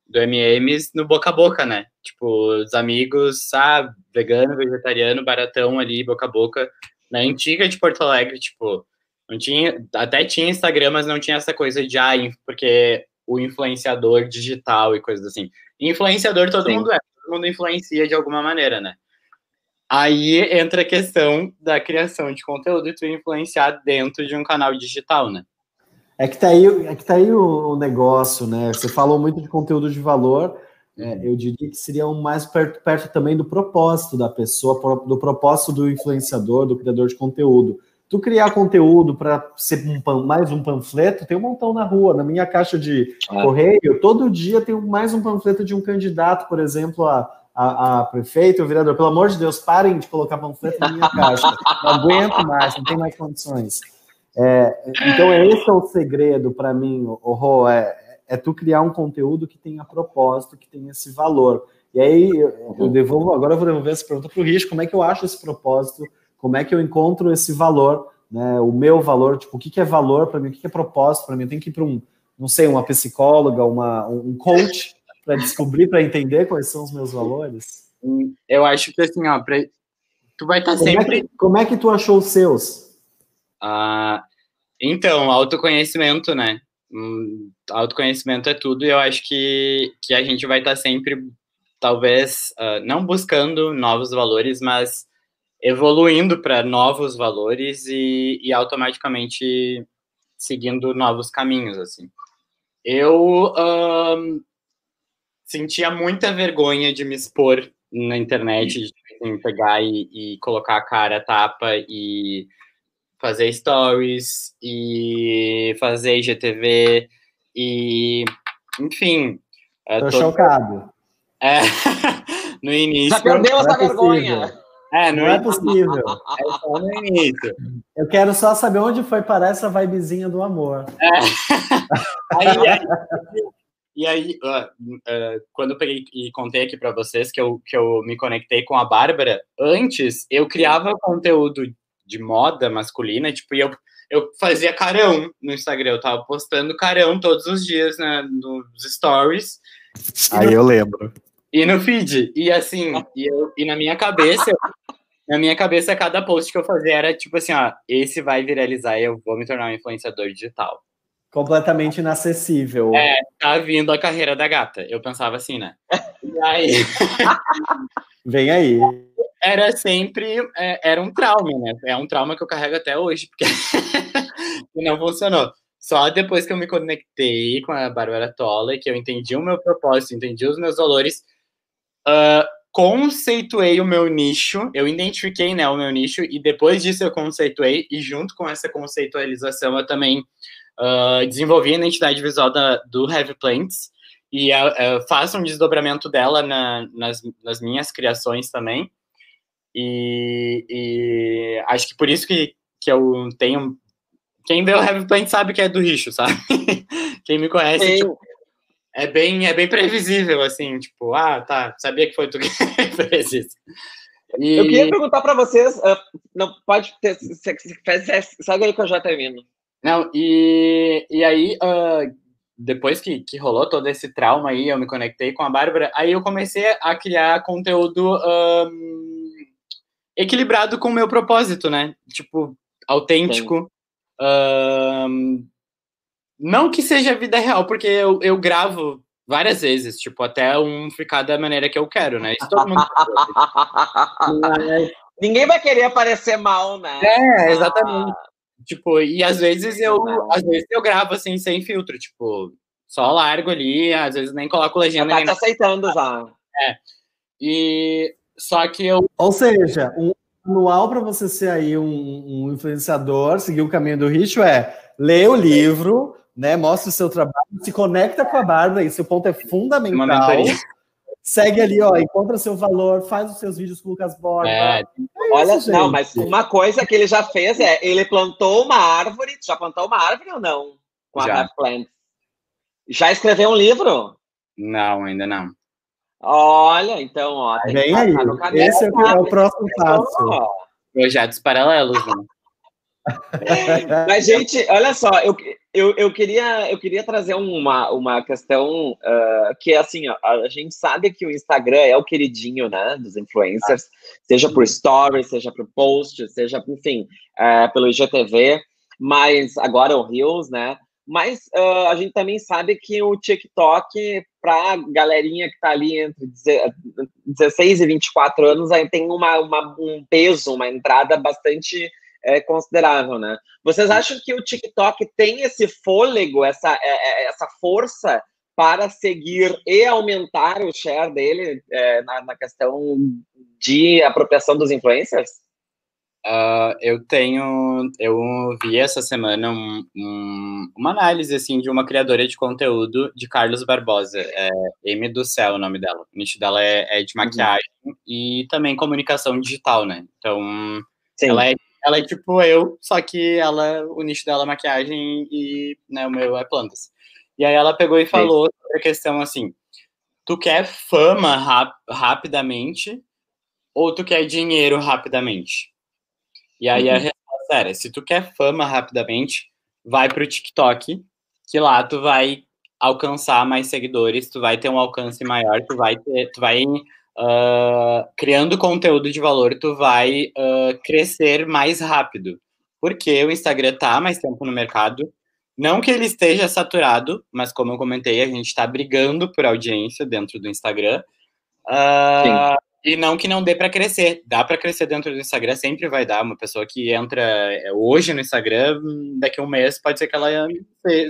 do MMs no boca a boca, né? Tipo, os amigos, ah, vegano, vegetariano, baratão ali, boca a boca. Na antiga de Porto Alegre, tipo, não tinha, até tinha Instagram, mas não tinha essa coisa de, ah, porque o influenciador digital e coisas assim. Influenciador todo Sim. mundo é, todo mundo influencia de alguma maneira, né? Aí entra a questão da criação de conteúdo e tu influenciar dentro de um canal digital, né? É que tá aí, é que tá aí o, negócio, né? Você falou muito de conteúdo de valor. É, eu diria que seria um mais perto, perto também do propósito da pessoa, do propósito do influenciador, do criador de conteúdo. Tu criar conteúdo para ser um, mais um panfleto, tem um montão na rua. Na minha caixa de ah. correio, todo dia tem mais um panfleto de um candidato, por exemplo, a, a, a prefeito, o vereador. Pelo amor de Deus, parem de colocar panfleto na minha caixa. Não aguento mais, não tem mais condições. É, então, esse é o segredo para mim, o Rô, é, é tu criar um conteúdo que tenha propósito, que tenha esse valor. E aí, eu devolvo, agora eu vou devolver essa pergunta para o Rich, como é que eu acho esse propósito como é que eu encontro esse valor, né? O meu valor, tipo, o que, que é valor para mim, o que, que é propósito para mim? Eu tenho que ir para um, não sei, uma psicóloga, uma, um coach para descobrir, para entender quais são os meus valores? Eu acho que assim, ó, pra... tu vai estar tá sempre. É que, como é que tu achou os seus? Ah, então, autoconhecimento, né? Hum, autoconhecimento é tudo, e eu acho que, que a gente vai estar tá sempre, talvez, uh, não buscando novos valores, mas evoluindo para novos valores e, e, automaticamente seguindo novos caminhos, assim. Eu um, sentia muita vergonha de me expor na internet, de assim, pegar e, e, colocar a cara a tapa e fazer stories e fazer IGTV e, enfim... É, Tô todo... chocado. É, no início... Já perdeu essa vergonha! É, não, não é possível. É só no início. Eu quero só saber onde foi parar essa vibezinha do amor. É. aí, aí, e aí, uh, uh, quando eu peguei e contei aqui para vocês que eu, que eu me conectei com a Bárbara, antes eu criava conteúdo de moda masculina, tipo, e eu, eu fazia carão no Instagram, eu tava postando carão todos os dias né, nos stories. Aí no, eu lembro. E no feed. E assim, e, eu, e na minha cabeça, na minha cabeça, cada post que eu fazia era tipo assim, ó, esse vai viralizar e eu vou me tornar um influenciador digital. Completamente inacessível. É, tá vindo a carreira da gata. Eu pensava assim, né? E aí. Vem aí. Era sempre. É, era um trauma, né? É um trauma que eu carrego até hoje, porque não funcionou. Só depois que eu me conectei com a Bárbara Toller, que eu entendi o meu propósito, entendi os meus valores, uh, conceituei o meu nicho, eu identifiquei né, o meu nicho, e depois disso eu conceituei, e junto com essa conceitualização eu também uh, desenvolvi a identidade visual da, do Heavy Plants, e uh, faço um desdobramento dela na, nas, nas, minhas criações também. E, e, acho que por isso que, que eu tenho. Quem vê o Heavy Plant sabe que é do Richo, sabe? Quem me conhece, tipo, é bem, é bem previsível, assim, tipo, ah, tá, sabia que foi tu que fez isso. E... Eu queria perguntar para vocês, uh, não pode ter, se, se, segue aí que eu já termino. Não, e, e aí, uh, depois que, que rolou todo esse trauma aí, eu me conectei com a Bárbara, aí eu comecei a criar conteúdo um, equilibrado com o meu propósito, né? Tipo, autêntico. Um, não que seja vida real, porque eu, eu gravo várias vezes, tipo, até um ficar da maneira que eu quero, né? Isso todo mundo Mas... Ninguém vai querer aparecer mal, né? É, exatamente. Ah. Tipo, e às vezes eu, às vezes eu gravo assim sem filtro, tipo, só largo ali, às vezes nem coloco legenda. Já tá aceitando já. É. E só que eu. Ou seja, um manual para você ser aí um, um, influenciador, seguir o caminho do Richo é ler o livro, né? Mostra o seu trabalho, se conecta com a Bárbara, esse ponto é fundamental. Segue ali, ó, encontra seu valor, faz os seus vídeos com o Lucas Borba. É. É Olha, isso, não, mas uma coisa que ele já fez é, ele plantou uma árvore, já plantou uma árvore ou não? Com a já. Plant. Já escreveu um livro? Não, ainda não. Olha, então, ó. Vem aí, esse é, é o próximo passo. Projetos paralelos, né? Mas, gente, olha só, eu, eu, eu, queria, eu queria trazer uma, uma questão uh, que é assim, ó, a gente sabe que o Instagram é o queridinho, né, dos influencers, seja por stories, seja por post, seja, enfim, uh, pelo IGTV, mas agora o Reels, né, mas uh, a gente também sabe que o TikTok, para galerinha que está ali entre 16 e 24 anos, aí tem uma, uma, um peso, uma entrada bastante é, considerável, né? Vocês acham que o TikTok tem esse fôlego, essa, é, é, essa força para seguir e aumentar o share dele é, na, na, questão de apropriação dos influencers? Uh, eu tenho, eu vi essa semana um, um, uma análise assim de uma criadora de conteúdo de Carlos Barbosa, é M do Céu o nome dela. O nicho dela é, é de uhum. maquiagem uhum. e também comunicação digital, né? Então, Sim. ela é ela é tipo eu, só que ela, o nicho dela é maquiagem e né, o meu é plantas. E aí ela pegou e falou Sim. sobre a questão assim: tu quer fama rap rapidamente ou tu quer dinheiro rapidamente? E aí uhum. a resposta era: se tu quer fama rapidamente, vai pro TikTok, que lá tu vai alcançar mais seguidores, tu vai ter um alcance maior, tu vai ter, tu vai uh, criando conteúdo de valor, tu vai uh, crescer mais rápido. Porque o Instagram tá mais tempo no mercado. Não que ele esteja saturado, mas como eu comentei, a gente está brigando por audiência dentro do Instagram. Uh, e não que não dê para crescer. Dá para crescer dentro do Instagram, sempre vai dar. Uma pessoa que entra é, hoje no Instagram, daqui a um mês pode ser que ela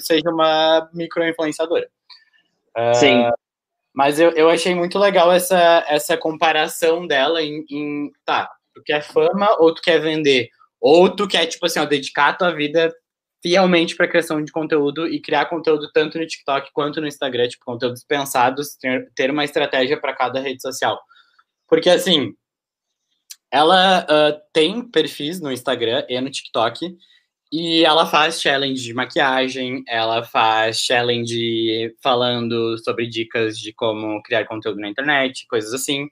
seja uma micro-influenciadora. Uh, Sim. Mas eu, eu achei muito legal essa, essa comparação dela em, em, tá, tu quer fama ou tu quer vender? Ou tu quer, tipo assim, ó, dedicar a tua vida fielmente para criação de conteúdo e criar conteúdo tanto no TikTok quanto no Instagram, tipo, conteúdos pensados, ter, ter uma estratégia para cada rede social. Porque, assim, ela uh, tem perfis no Instagram e no TikTok, e ela faz challenge de maquiagem, ela faz challenge falando sobre dicas de como criar conteúdo na internet, coisas assim.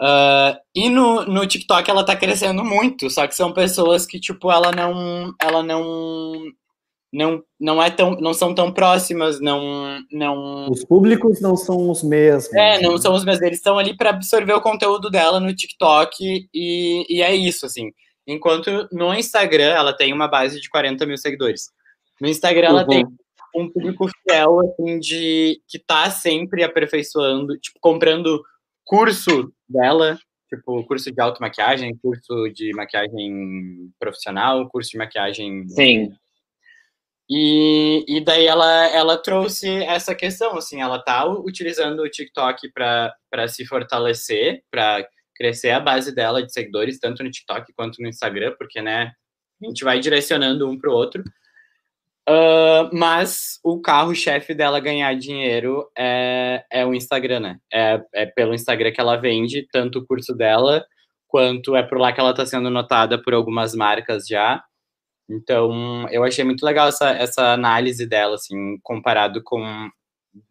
Uh, e no, no TikTok ela tá crescendo muito, só que são pessoas que, tipo, ela não. Ela não. Não, não, é tão, não são tão próximas, não, não. Os públicos não são os mesmos. É, não são os mesmos. Eles estão ali para absorver o conteúdo dela no TikTok e, e é isso, assim. Enquanto no Instagram ela tem uma base de 40 mil seguidores. No Instagram ela tem um público fiel, assim, de que tá sempre aperfeiçoando, tipo, comprando curso dela, tipo, curso de automaquiagem, curso de maquiagem profissional, curso de maquiagem. Sim. E, e daí ela, ela trouxe essa questão, assim, ela tá utilizando o TikTok para se fortalecer, para crescer a base dela de seguidores, tanto no TikTok quanto no Instagram, porque, né, a gente vai direcionando um para o outro. Uh, mas o carro-chefe dela ganhar dinheiro é, é o Instagram, né? É, é pelo Instagram que ela vende, tanto o curso dela, quanto é por lá que ela está sendo notada por algumas marcas já. Então, eu achei muito legal essa, essa análise dela, assim, comparado com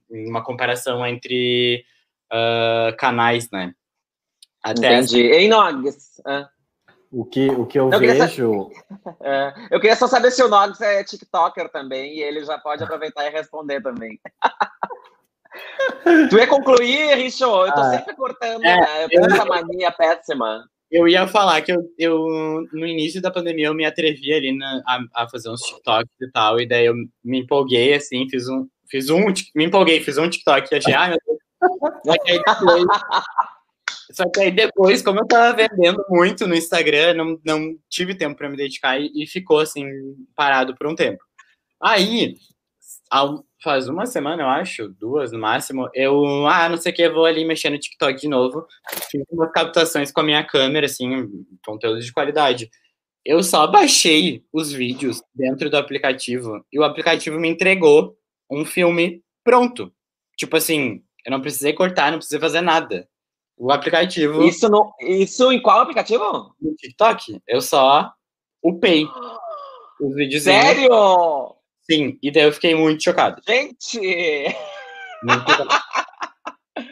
uma comparação entre uh, canais, né? Entendi. Ei, Nogs. Ah. O que, o que eu, eu vejo. É, eu queria só saber se o Nogs é TikToker também, e ele já pode aproveitar e responder também. tu ia concluir, Richo? Eu tô ah, sempre cortando, é, né? Eu tenho eu... essa mania péssima. Eu ia falar que eu, eu, no início da pandemia, eu me atrevi ali na, a, a, fazer uns TikToks e tal, e daí eu me empolguei, assim, fiz um, fiz um, me empolguei, fiz um TikTok e achei, ah, meu Deus. Aí depois, só que aí depois como eu tava vendendo muito no Instagram, não, não tive tempo para me dedicar e, e, ficou, assim, parado por um tempo. Aí, ao, faz uma semana, eu acho, duas no máximo, eu, ah, não sei o que, vou ali mexer no TikTok de novo, fiz umas captações com a minha câmera, assim, conteúdo de qualidade. Eu só baixei os vídeos dentro do aplicativo e o aplicativo me entregou um filme pronto. Tipo assim, eu não precisei cortar, não precisei fazer nada. O aplicativo. Isso, no, isso em qual aplicativo? No TikTok. Eu só upei os vídeos. Sério? Sim, e daí eu fiquei muito chocado. Gente! Muito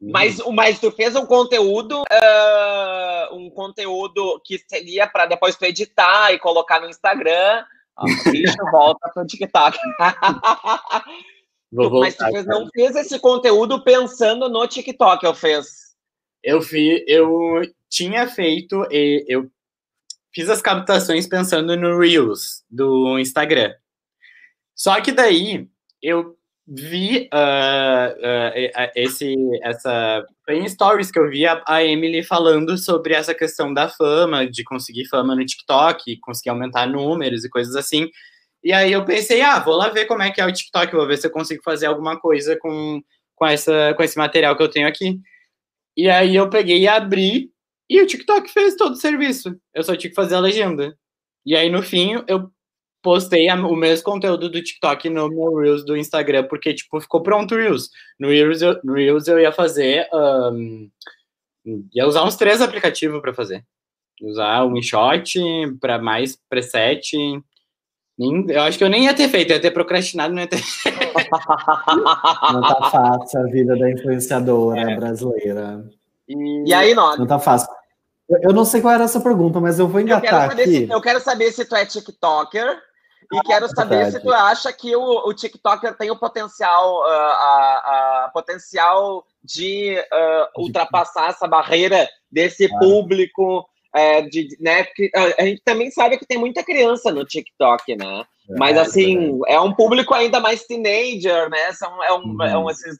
mas, mas tu fez um conteúdo, uh, um conteúdo que seria para depois tu editar e colocar no Instagram. Ó, bicho, volta pro TikTok. Vou mas tu fez, não fez esse conteúdo pensando no TikTok, eu fez? Eu vi, eu tinha feito, eu fiz as captações pensando no Reels do Instagram. Só que daí eu vi uh, uh, esse, essa. Foi em stories que eu vi a, a, Emily falando sobre essa questão da fama, de conseguir fama no TikTok, conseguir aumentar números e coisas assim. E aí eu pensei, ah, vou lá ver como é que é o TikTok, vou ver se eu consigo fazer alguma coisa com, com, essa, com esse material que eu tenho aqui. E aí eu peguei e abri, e o TikTok fez todo o serviço. Eu só tinha que fazer a legenda. E aí, no fim, eu postei o mesmo conteúdo do TikTok no meu Reels do Instagram, porque, tipo, ficou pronto o Reels. No Reels eu, no Reels eu ia fazer. Um, ia usar uns três aplicativos para fazer. Usar o InShot para mais preset. Eu acho que eu nem ia ter feito, ia ter procrastinado, não ia ter. não tá fácil a vida da influenciadora é. brasileira. E... e aí, não? Não tá fácil. Eu não sei qual era essa pergunta, mas eu vou engatar eu aqui. Se, eu quero saber se tu é TikToker e quero saber Verdade. se tu acha que o, o TikToker tem o potencial, uh, a, a, potencial de uh, ultrapassar essa barreira desse ah. público. É, de, né, a gente também sabe que tem muita criança no TikTok, né? É, Mas assim, é, um público ainda mais teenager, né? São, é um, uhum. é um esses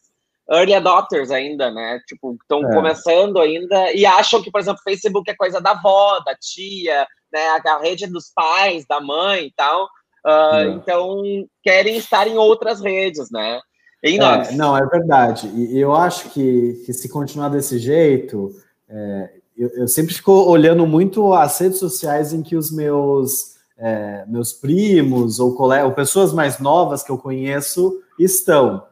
early adopters ainda, né? Tipo, estão é. começando ainda e acham que, por exemplo, Facebook é coisa da avó, da tia, né? A rede dos pais, da mãe e tal. Uh, então, querem estar em outras redes, né? Em é, não, é verdade. E eu acho que, que se continuar desse jeito, é, eu, eu, sempre fico olhando muito as redes sociais em que os meus, é, meus primos ou, ou pessoas mais novas que eu conheço estão.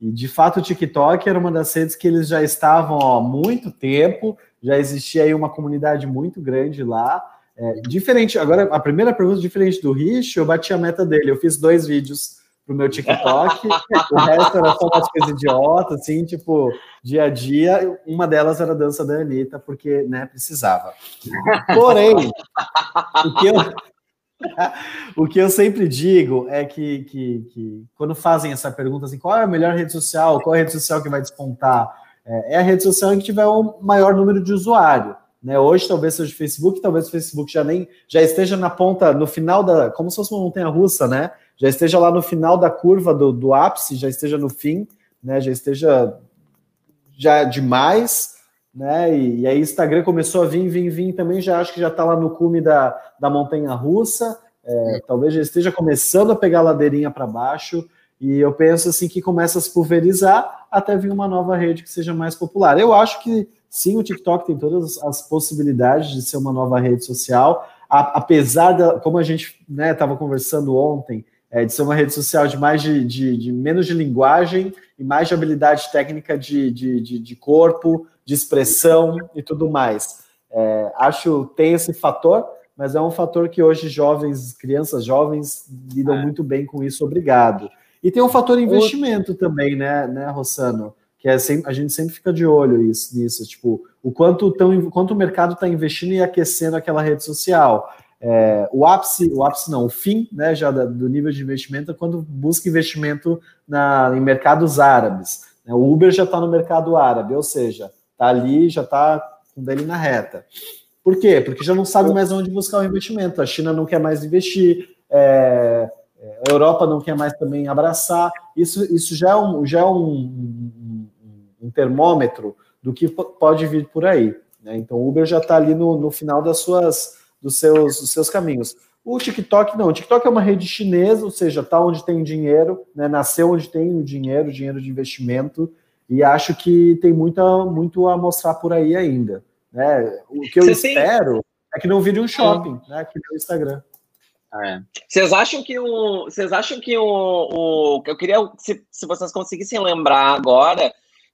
E de fato o TikTok era uma das redes que eles já estavam há muito tempo, já existia aí uma comunidade muito grande lá. É, diferente, agora a primeira pergunta, diferente do Rich, eu bati a meta dele, eu fiz dois vídeos pro meu TikTok, o resto era só umas coisas idiotas, assim, tipo, dia a dia, uma delas era a dança da Anitta, porque, né, precisava. Porém, o que eu, o que eu sempre digo é que, que, que, quando fazem essa pergunta assim, qual é a melhor rede social, qual é a rede social que vai despontar, é, é a rede social em que tiver o maior número de usuário. Né? Hoje talvez seja o Facebook, talvez o Facebook já nem já esteja na ponta, no final da, como se fosse uma montanha russa, né? Já esteja lá no final da curva do, do ápice, já esteja no fim, né? Já esteja já demais, né? E, e aí Instagram começou a vir, vir, vir também, já acho que já está lá no cume da, da montanha russa, é, talvez já esteja começando a pegar a ladeirinha para baixo, e eu penso assim que começa a se pulverizar até vir uma nova rede que seja mais popular. Eu acho que sim, o TikTok tem todas as possibilidades de ser uma nova rede social, apesar da, como a gente estava né, conversando ontem, é, de ser uma rede social de mais de, de, de, menos de linguagem e mais de habilidade técnica de, de, de corpo, de expressão e tudo mais. É, acho tem esse fator, mas é um fator que hoje jovens, crianças jovens, lidam é. muito bem com isso, obrigado. E tem um fator investimento também, né, né, Rossano? que é sempre, a gente sempre fica de olho isso, nisso, tipo, o quanto, tão, quanto o mercado está investindo e aquecendo aquela rede social. É, o ápice, o ápice não, o fim, né, já do nível de investimento é quando busca investimento na, em mercados árabes. Né? O Uber já está no mercado árabe, ou seja, está ali, já está com dele na reta. Por quê? Porque já não sabe mais onde buscar o investimento. A China não quer mais investir, é, a Europa não quer mais também abraçar. Isso, isso já é um, já é um, um, um termômetro do que pode vir por aí. Né? Então, o Uber já está ali no, no final das suas dos seus, dos seus caminhos. O TikTok não, o TikTok é uma rede chinesa, ou seja, está onde tem dinheiro, né? nasceu onde tem o dinheiro, dinheiro de investimento, e acho que tem muita, muito a mostrar por aí ainda. Né? O que eu Você espero tem... é que não vire um shopping, né? que o Instagram. É. Vocês acham que o. Vocês acham que o. o eu queria. Se, se vocês conseguissem lembrar agora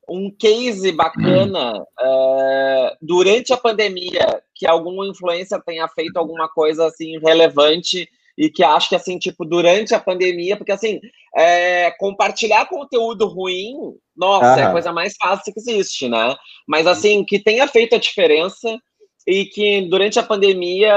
um case bacana uh, durante a pandemia que algum influencer tenha feito alguma coisa assim relevante e que acho que assim tipo durante a pandemia porque assim é, compartilhar conteúdo ruim nossa é a coisa mais fácil que existe né? Mas assim que tenha feito a diferença e que durante a pandemia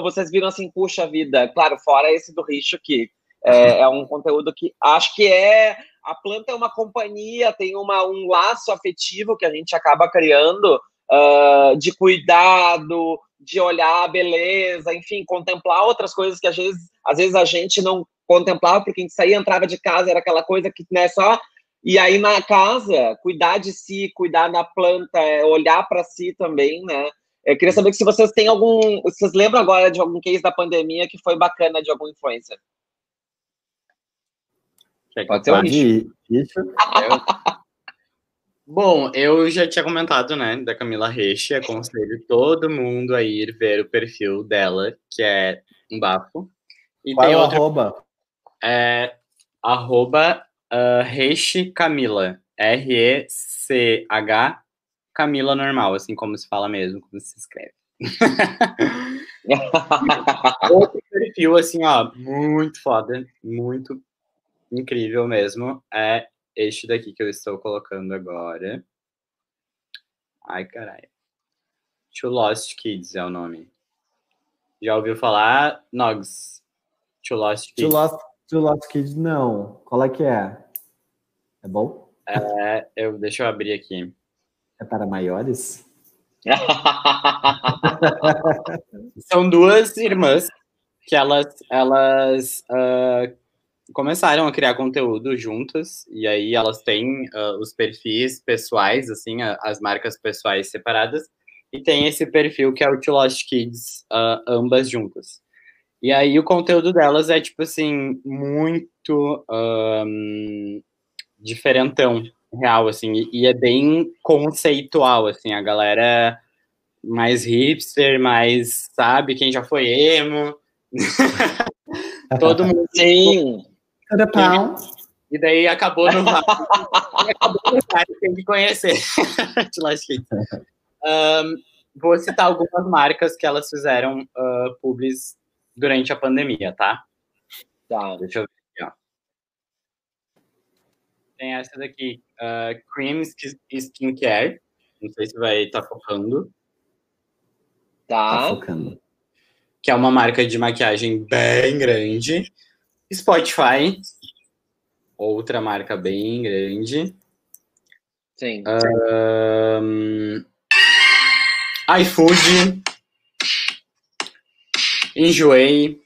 vocês viram assim puxa vida claro fora esse do Richo que é, é um conteúdo que acho que é a planta é uma companhia, tem uma, um laço afetivo que a gente acaba criando uh, de cuidado, de olhar a beleza, enfim, contemplar outras coisas que às vezes, às vezes a gente não contemplava, porque a gente saía, entrava de casa, era aquela coisa que não é só. E aí na casa, cuidar de si, cuidar da planta, é olhar para si também, né? Eu queria saber se vocês têm algum. Vocês lembram agora de algum case da pandemia que foi bacana de algum influencer? Pode ser o lixo. Bom, eu já tinha comentado, né, da Camila Reiche, aconselho todo mundo a ir ver o perfil dela, que é um bafo. E Qual tem é o outro, arroba? É arroba uh, Reiche Camila, R-E-C-H Camila normal, assim como se fala mesmo, como se escreve. outro perfil, assim, ó, muito foda, muito incrível mesmo é este daqui que eu estou colocando agora. Ai, caralho. To Lost Kids é o nome. Já ouviu falar, Nogs? To Lost Kids? To Lost, to Lost Kids, não. Qual é que é? É bom? É, eu, deixa eu abrir aqui. É para maiores? São duas irmãs que elas, elas uh, começaram a criar conteúdo juntas, e aí elas têm uh, os perfis pessoais, assim, a, as marcas pessoais separadas, e tem esse perfil que é o Lost Kids, uh, ambas juntas. E aí o conteúdo delas é, tipo assim, muito um, diferentão, real, assim, e, e é bem conceitual, assim, a galera mais hipster, mais, sabe, quem já foi emo... Todo mundo. Sim. Cada pau. E daí acabou no acabou no tem que conhecer. um, vou citar algumas marcas que elas fizeram uh, publis durante a pandemia, tá? Tá. Deixa eu ver aqui, ó. Tem essa daqui, uh, Cream Skincare. Não sei se vai estar tá focando. Tá. tá focando. Que é uma marca de maquiagem bem grande. Spotify, outra marca bem grande. Sim. Um, iFood, Enjoei.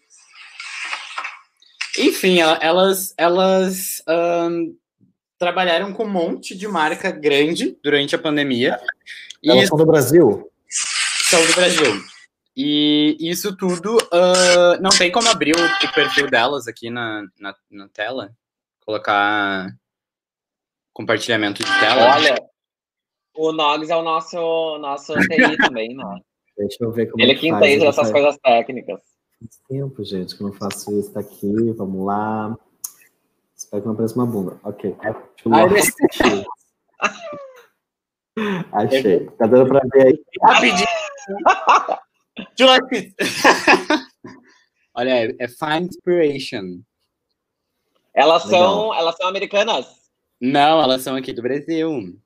Enfim, elas, elas um, trabalharam com um monte de marca grande durante a pandemia. Elas são do Brasil? São do Brasil. E isso tudo, uh, não tem como abrir o, o, perfil delas aqui na, na, na, tela? Colocar compartilhamento de tela? Olha, o Nogs é o nosso, nosso TI também, né? Deixa eu ver como Ele é que entende essas coisas técnicas. Faz tempo, gente, que eu não faço isso. Tá aqui, vamos lá. Espero que não pareça uma bunda. Ok. Achei. Achei. Tá dando pra ver aí? Rapidinho. Olha, é, é Fine Inspiration. Elas são, elas são americanas? Não, elas são aqui do Brasil.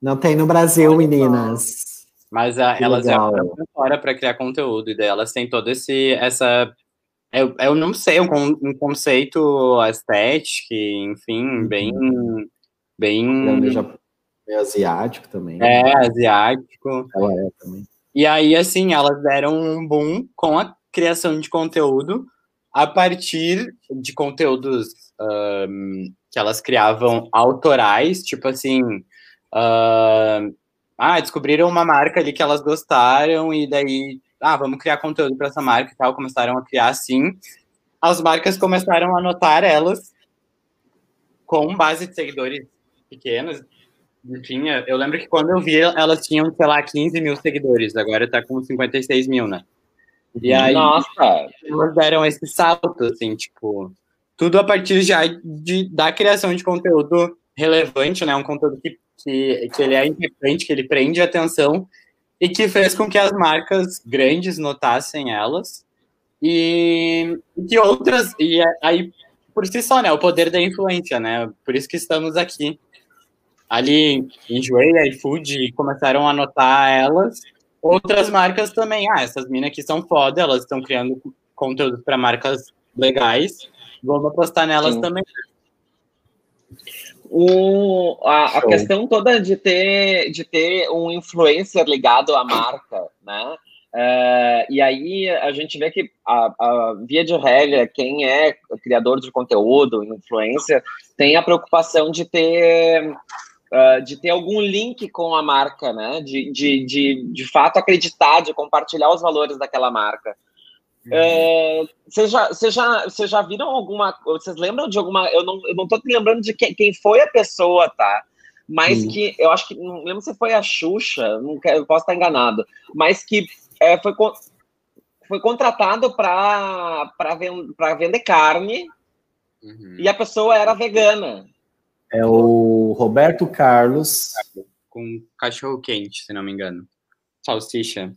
Não tem no Brasil, meninas. Mas a, elas legal. já foram fora para criar conteúdo, e daí elas têm todo esse, essa eu, eu não sei, um, um conceito estético, enfim, uhum. bem. bem... É asiático também. É, asiático. Ela é também. E aí, assim, elas deram um boom com a criação de conteúdo a partir de conteúdos um, que elas criavam autorais, tipo assim. Uh, ah, descobriram uma marca ali que elas gostaram e daí ah, vamos criar conteúdo para essa marca e tal, começaram a criar assim. As marcas começaram a anotar elas com base de seguidores pequenos. Enfim, eu lembro que quando eu vi, elas tinham, sei lá, 15 mil seguidores, agora tá com 56 mil, né? E aí, Nossa! elas deram esse salto, assim, tipo, tudo a partir já de, da criação de conteúdo relevante, né? Um conteúdo que, que, que ele é importante, que ele prende atenção e que fez com que as marcas grandes notassem elas e que outras e aí por si só, né, o poder da influência, né? Por isso que estamos aqui. Ali, Enjoei, iFood começaram a notar elas. Outras marcas também, ah, essas minas aqui são foda, elas estão criando conteúdo para marcas legais. Vamos apostar nelas Sim. também. O, a, a questão toda de ter, de ter um influencer ligado à marca, né? É, e aí a gente vê que a, a, via de regra, quem é criador de conteúdo, influencer, tem a preocupação de ter uh, de ter algum link com a marca, né? De, de, de, de fato acreditar, de compartilhar os valores daquela marca. Uhum. É, vocês, já, vocês, já, vocês já viram alguma. Vocês lembram de alguma. Eu não, eu não tô lembrando de quem, quem foi a pessoa, tá? Mas uhum. que eu acho que. Não lembro se foi a Xuxa, não quero, eu posso estar enganado. Mas que é, foi, foi contratado para vend, vender carne uhum. e a pessoa era vegana. É o Roberto Carlos. Com cachorro quente, se não me engano. Salsicha.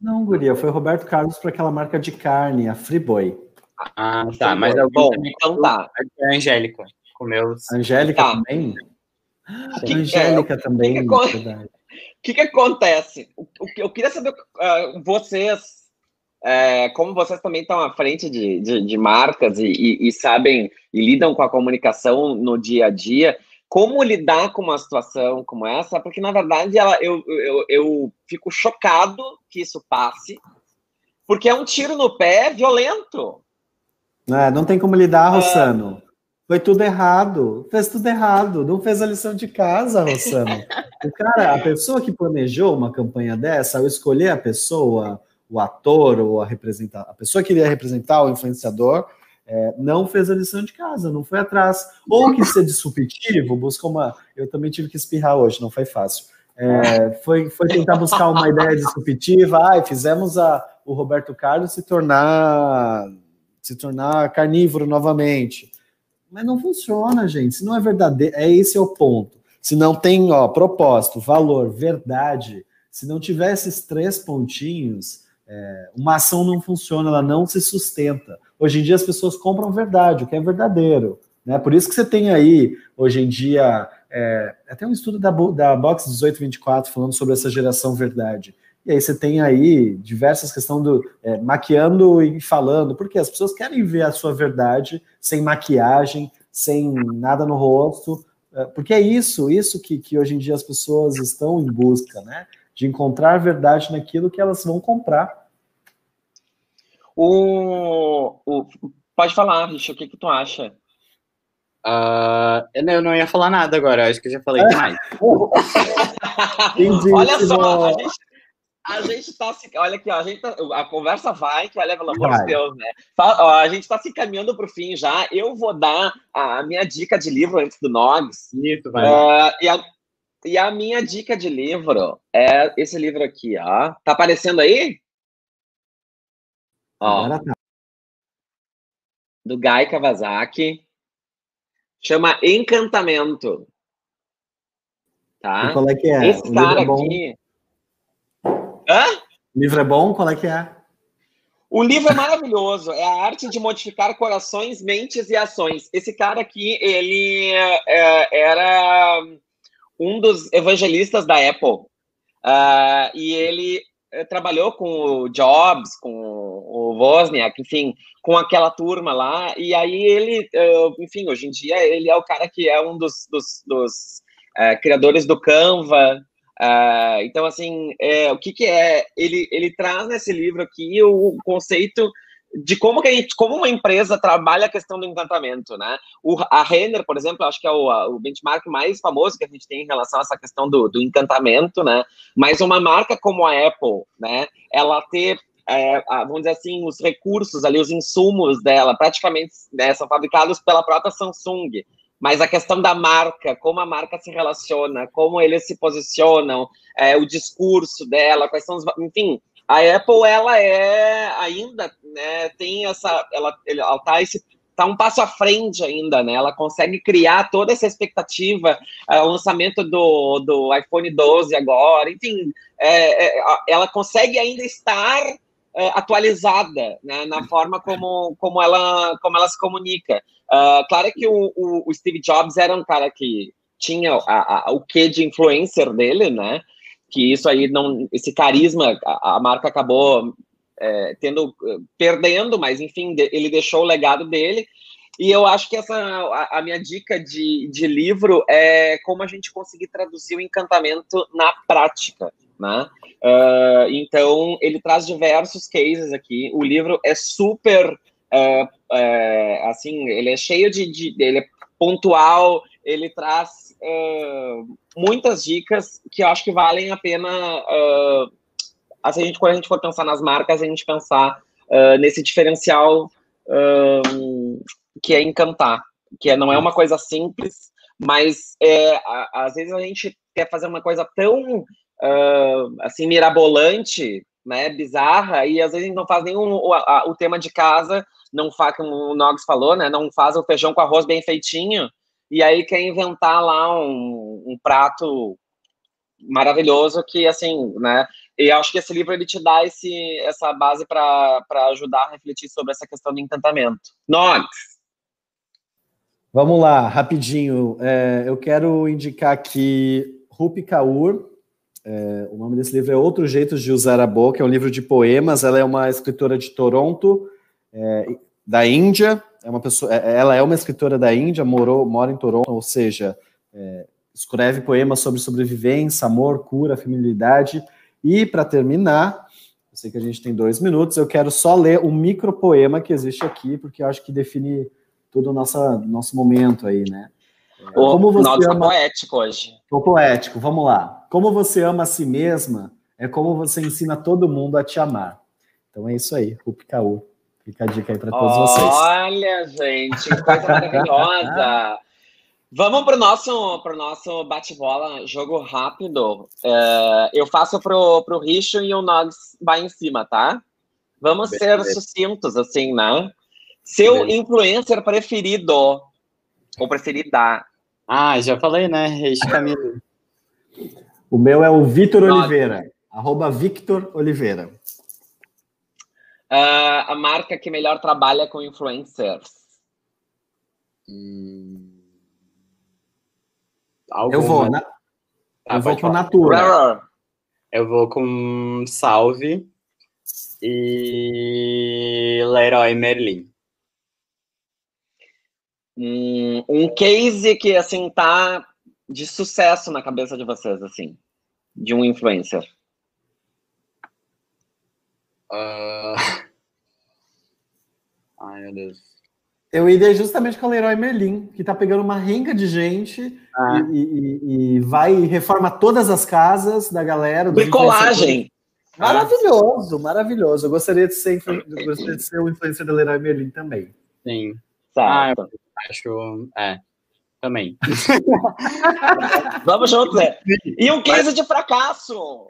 Não, Guria, foi Roberto Carlos para aquela marca de carne, a Friboi. Ah, tá, mas é bom. Então tá. A Angélica comeu. Angélica tá. também? Que, Angélica é, também. O que, que, que, acontece? O, o, eu queria saber, uh, vocês, é, como vocês também estão à frente de, de, de marcas e, e, e, sabem e lidam com a comunicação no dia a dia, como lidar com uma situação como essa, porque na verdade ela, eu, eu, eu fico chocado que isso passe, porque é um tiro no pé violento. É, não tem como lidar, é. Rossano. É... Foi tudo errado, fez tudo errado, não fez a lição de casa, Rossano. o cara, a pessoa que planejou uma campanha dessa, ao escolher a pessoa, o ator ou a representar, a pessoa que iria representar o influenciador, é, não fez a lição de casa, não foi atrás. Ou quis ser disruptivo, buscou uma. Eu também tive que espirrar hoje, não foi fácil. É, foi, foi tentar buscar uma ideia disruptiva. Ah, fizemos a, o Roberto Carlos se tornar se tornar carnívoro novamente. Mas não funciona, gente. Se não é verdadeiro, é esse é o ponto. Se não tem ó, propósito, valor, verdade, se não tiver esses três pontinhos, é, uma ação não funciona, ela não se sustenta. Hoje em dia as pessoas compram verdade, o que é verdadeiro. Né? Por isso que você tem aí, hoje em dia, é, até um estudo da, da Box 1824 falando sobre essa geração verdade. E aí você tem aí diversas questões do é, maquiando e falando, porque as pessoas querem ver a sua verdade sem maquiagem, sem nada no rosto, é, porque é isso, isso que, que hoje em dia as pessoas estão em busca, né? De encontrar verdade naquilo que elas vão comprar. O, o, pode falar, Richard, o que, que tu acha? Uh, eu não ia falar nada agora, acho que eu já falei demais. olha só, a gente, a gente tá se. Olha aqui, ó, a, gente tá, a conversa vai, que olha, pelo amor de Deus, né? a gente está se encaminhando para o fim já. Eu vou dar a minha dica de livro antes do Nogs. Isso, vai. Uh, e, a, e a minha dica de livro é esse livro aqui, ó. Tá aparecendo aí? Ó, tá. do Guy Kawasaki. Chama Encantamento. Tá? E qual é que é? Esse o cara é aqui. Hã? O livro é bom? Qual é que é? O livro é maravilhoso. É a arte de modificar corações, mentes e ações. Esse cara aqui, ele é, era um dos evangelistas da Apple. Uh, e ele uh, trabalhou com o Jobs, com o Wozniak, enfim, com aquela turma lá. E aí ele, uh, enfim, hoje em dia ele é o cara que é um dos, dos, dos criadores do Canva. então, assim, é, o que, que é? Ele, ele traz nesse livro aqui o conceito de como que a gente, como uma empresa trabalha a questão do encantamento, né? O, a Renner, por exemplo, acho que é o, a, o, benchmark mais famoso que a gente tem em relação a essa questão do, do encantamento, né? Mas uma marca como a Apple, né? Ela ter é, vamos dizer assim, os recursos ali, os insumos dela, praticamente né, são fabricados pela própria Samsung. Mas a questão da marca, como a marca se relaciona, como eles se posicionam, é, o discurso dela, quais são os. Enfim, a Apple ela é ainda né, tem essa ela ela tá esse tá um passo à frente ainda, né? Ela consegue criar toda essa expectativa, uh, o lançamento do, do iPhone 12 agora, enfim, é, é, ela consegue ainda estar é, atualizada né, na forma como, como, ela, como ela se comunica. Uh, claro que o, o, o, Steve Jobs era um cara que tinha a, a, o quê de influencer dele, né? Que isso aí não, esse carisma, a, a marca acabou é, tendo, perdendo, mas enfim, ele deixou o legado dele. E eu acho que essa a, a, minha dica de, de livro é como a gente conseguir traduzir o encantamento na prática, né? Uh, então ele traz diversos cases aqui. O livro é super uh, uh, assim, ele é cheio de, de, ele é pontual, ele traz uh, muitas dicas que eu acho que valem a pena. Uh, a gente, quando a gente for pensar nas marcas, a gente pensar uh, nesse diferencial que é encantar, que é, não é uma coisa simples, mas é, a, às vezes a gente quer fazer uma coisa tão assim mirabolante, né, bizarra, e às vezes a gente não faz nenhum o, a, o tema de casa, não faz, como o Nogs falou, né, não faz o feijão com arroz bem feitinho, e aí quer inventar lá um, um prato maravilhoso que, assim, né? E acho que esse livro ele te dá esse, essa base para ajudar a refletir sobre essa questão do encantamento. Nox! Vamos lá, rapidinho. É, eu quero indicar aqui Rupi Kaur. É, o nome desse livro é Outros Jeitos de Usar a Boca. É um livro de poemas. Ela é uma escritora de Toronto, é, da Índia é uma pessoa, é, ela é uma escritora da Índia, morou, mora em Toronto, ou seja, é, escreve poemas sobre sobrevivência, amor, cura, feminilidade. E para terminar, eu sei que a gente tem dois minutos, eu quero só ler um micropoema que existe aqui, porque eu acho que define todo o nosso, nosso momento aí, né? É, como você Nossa, ama... poético hoje. Tô poético, vamos lá. Como você ama a si mesma, é como você ensina todo mundo a te amar. Então é isso aí, Rupi Kaur. Fica a dica aí para todos Olha, vocês. Olha, gente, que coisa maravilhosa. Vamos para o nosso, pro nosso bate-bola, jogo rápido. É, eu faço pro, pro Richo e o Nogs vai em cima, tá? Vamos ser sucintos, assim, né? Seu influencer preferido ou preferida? Ah, já falei, né? Richo Camilo. o meu é o Vitor Oliveira. Arroba Victor Oliveira. Uh, a marca que melhor trabalha com influencers. Hum... Eu vou, né? Ah, eu vou com Natura. Eu vou com Salve e Leroy Merlin. Hum, um case que, assim, tá de sucesso na cabeça de vocês, assim, de um influencer. Uh... Ai, meu Deus. Eu iria justamente com o Leroy Merlin, que tá pegando uma renca de gente ah. e, e, e, vai e reforma todas as casas da galera. Bricolagem! Maravilhoso, ah. maravilhoso. Eu gostaria de ser, gostaria de ser o influencer do Leroy Merlin também. Sim. Tá. Ah, acho. É. Também. Vamos juntos, né? E um case de fracasso!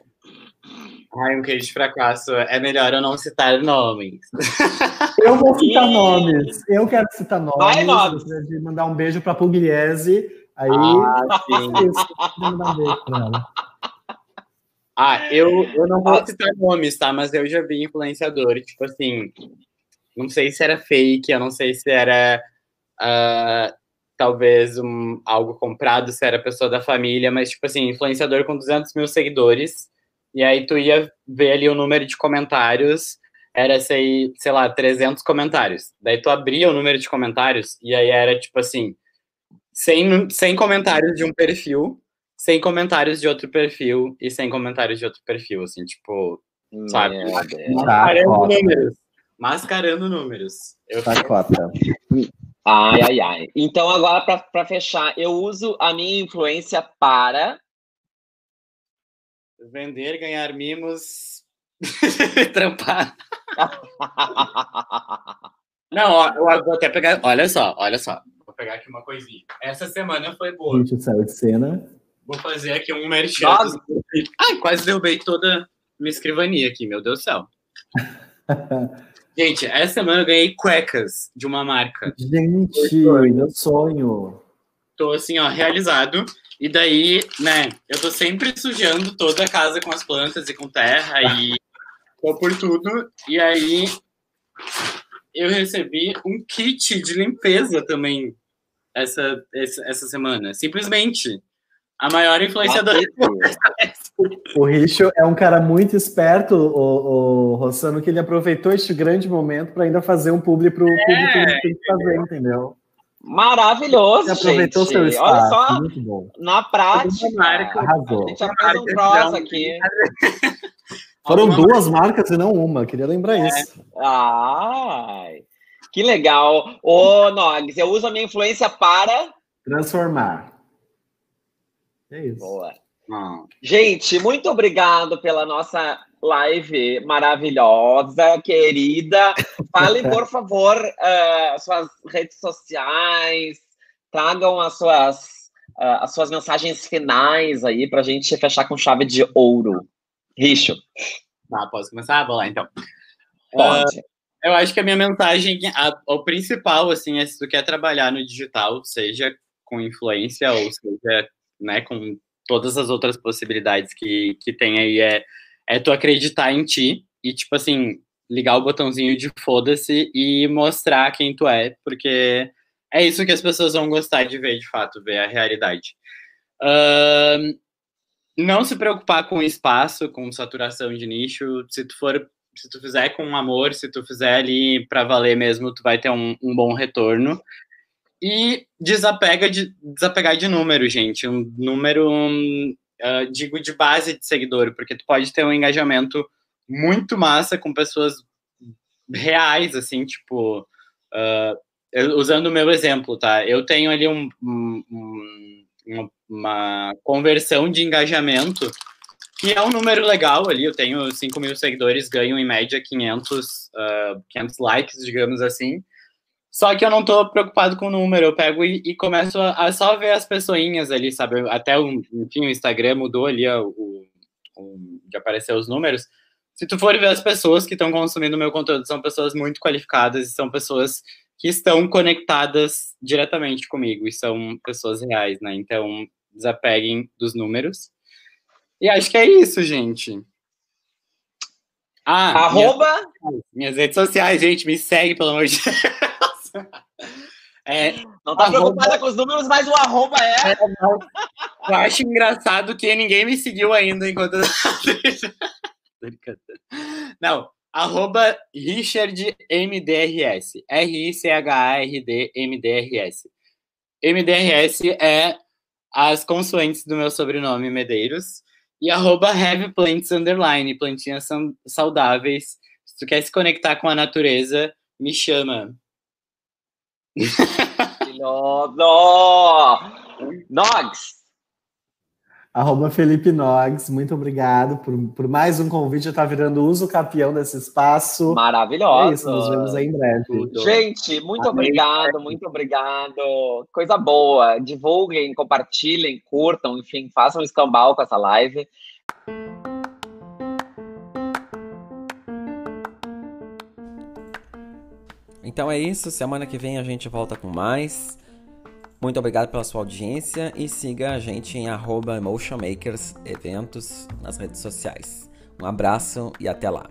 Ai, um queijo de fracasso. É melhor eu não citar nomes. Eu vou citar e... nomes. Eu quero citar nomes. Vai, nomes. de mandar um beijo para Pugliese. Aí, ah, sim. mandar um beijo pra ela. Ah, eu, eu não vou citar nomes, tá? Mas eu já vi influenciador, tipo assim, não sei se era fake, eu não sei se era uh, talvez um, algo comprado se era pessoa da família, mas tipo assim, influenciador com 200 mil seguidores, e aí tu ia ver ali o número de comentários, era, sei, sei lá, 300 comentários. Daí tu abria o número de comentários, e aí era tipo assim, 100, 100 comentários de um perfil, 100 comentários de outro perfil, e 100 comentários de outro perfil, assim, tipo, sabe? Mascarando números. Mascarando números. Eu Sacota. Ai, ai, ai. Então, agora, para fechar, eu uso a minha influência para. Vender, ganhar mimos, trampar. Não, ó, eu vou até pegar. Olha só, olha só. Vou pegar aqui uma coisinha. Essa semana foi boa. A gente saiu de cena. Vou fazer aqui um merchan. Ai, quase derrubei toda minha escrivania aqui, meu Deus do céu. Gente, essa semana eu ganhei cuecas de uma marca. Gente, meu sonho. Tô assim, ó, realizado. E daí, né, eu tô sempre sujando toda a casa com as plantas e com terra e tô por tudo. E aí eu recebi um kit de limpeza também essa, essa, essa semana. Simplesmente. A maior influenciadora. O Richo é um cara muito esperto, o, o Rossano, que ele aproveitou este grande momento para ainda fazer um publi para o é, público que ele tem que fazer, entendeu? Maravilhoso, ele aproveitou gente. seu espaço, Olha só, muito bom. na prática, marca, arrasou. a gente já fez um cross aqui. Foram duas marcas e não uma, queria lembrar é. isso. Ai, que legal. Ô, Nogs, eu uso a minha influência para... Transformar. É isso. Boa. Gente, muito obrigado pela nossa live maravilhosa, querida. Fale, por favor, uh, suas redes sociais, tragam as suas, uh, as suas mensagens finais aí para a gente fechar com chave de ouro. Richo. Tá, posso começar? Vou lá, então. Pode. Uh, eu acho que a minha mensagem, a, o principal, assim, é se tu quer trabalhar no digital, seja com influência ou seja, né, com todas as outras possibilidades que, que tem aí é, é tu acreditar em ti e, tipo assim, ligar o botãozinho de foda-se e mostrar quem tu é, porque é isso que as pessoas vão gostar de ver, de fato, ver a realidade. Uh, não se preocupar com espaço, com saturação de nicho. Se tu for, se tu fizer com amor, se tu fizer ali para valer mesmo, tu vai ter um, um bom retorno. E desapega de, desapegar de número, gente. Um número, uh, digo, de base de seguidor, porque tu pode ter um engajamento muito massa com pessoas reais, assim, tipo. Uh, eu, usando o meu exemplo, tá? Eu tenho ali um, um, um, uma conversão de engajamento que é um número legal ali. Eu tenho 5 mil seguidores, ganho em média 500, uh, 500 likes, digamos assim. Só que eu não tô preocupado com o número, eu pego e, e começo a, a, só ver as pessoinhas ali, sabe? Até o, enfim, o Instagram mudou ali o, o, de aparecer os números. Se tu for ver as pessoas que estão consumindo meu conteúdo, são pessoas muito qualificadas e são pessoas que estão conectadas diretamente comigo e são pessoas reais, né? Então, desapeguem dos números. E acho que é isso, gente. Ah, Arroba... minhas, minhas redes sociais, gente, me segue, pelo amor de Deus. É, não tá arroba... preocupada com os números, mas o arroba é. é eu acho engraçado que ninguém me seguiu ainda enquanto. não, arroba Richard MDRS. R-I-C-H-A-R-D MDRS. MDRS é as consoantes do meu sobrenome Medeiros. E arroba Heavy Plants Underline, plantinhas são saudáveis. Se tu quer se conectar com a natureza, me chama. Nogs! Arroba Felipe Nogs, muito obrigado por, por mais um convite. Já tá virando uso campeão desse espaço. Maravilhoso. É isso, nos vemos aí em breve. Gente, muito Amém. obrigado, muito obrigado. Coisa boa. Divulguem, compartilhem, curtam, enfim, façam um escambau com essa live. Então é isso, semana que vem a gente volta com mais. Muito obrigado pela sua audiência e siga a gente em arroba Eventos nas redes sociais. Um abraço e até lá.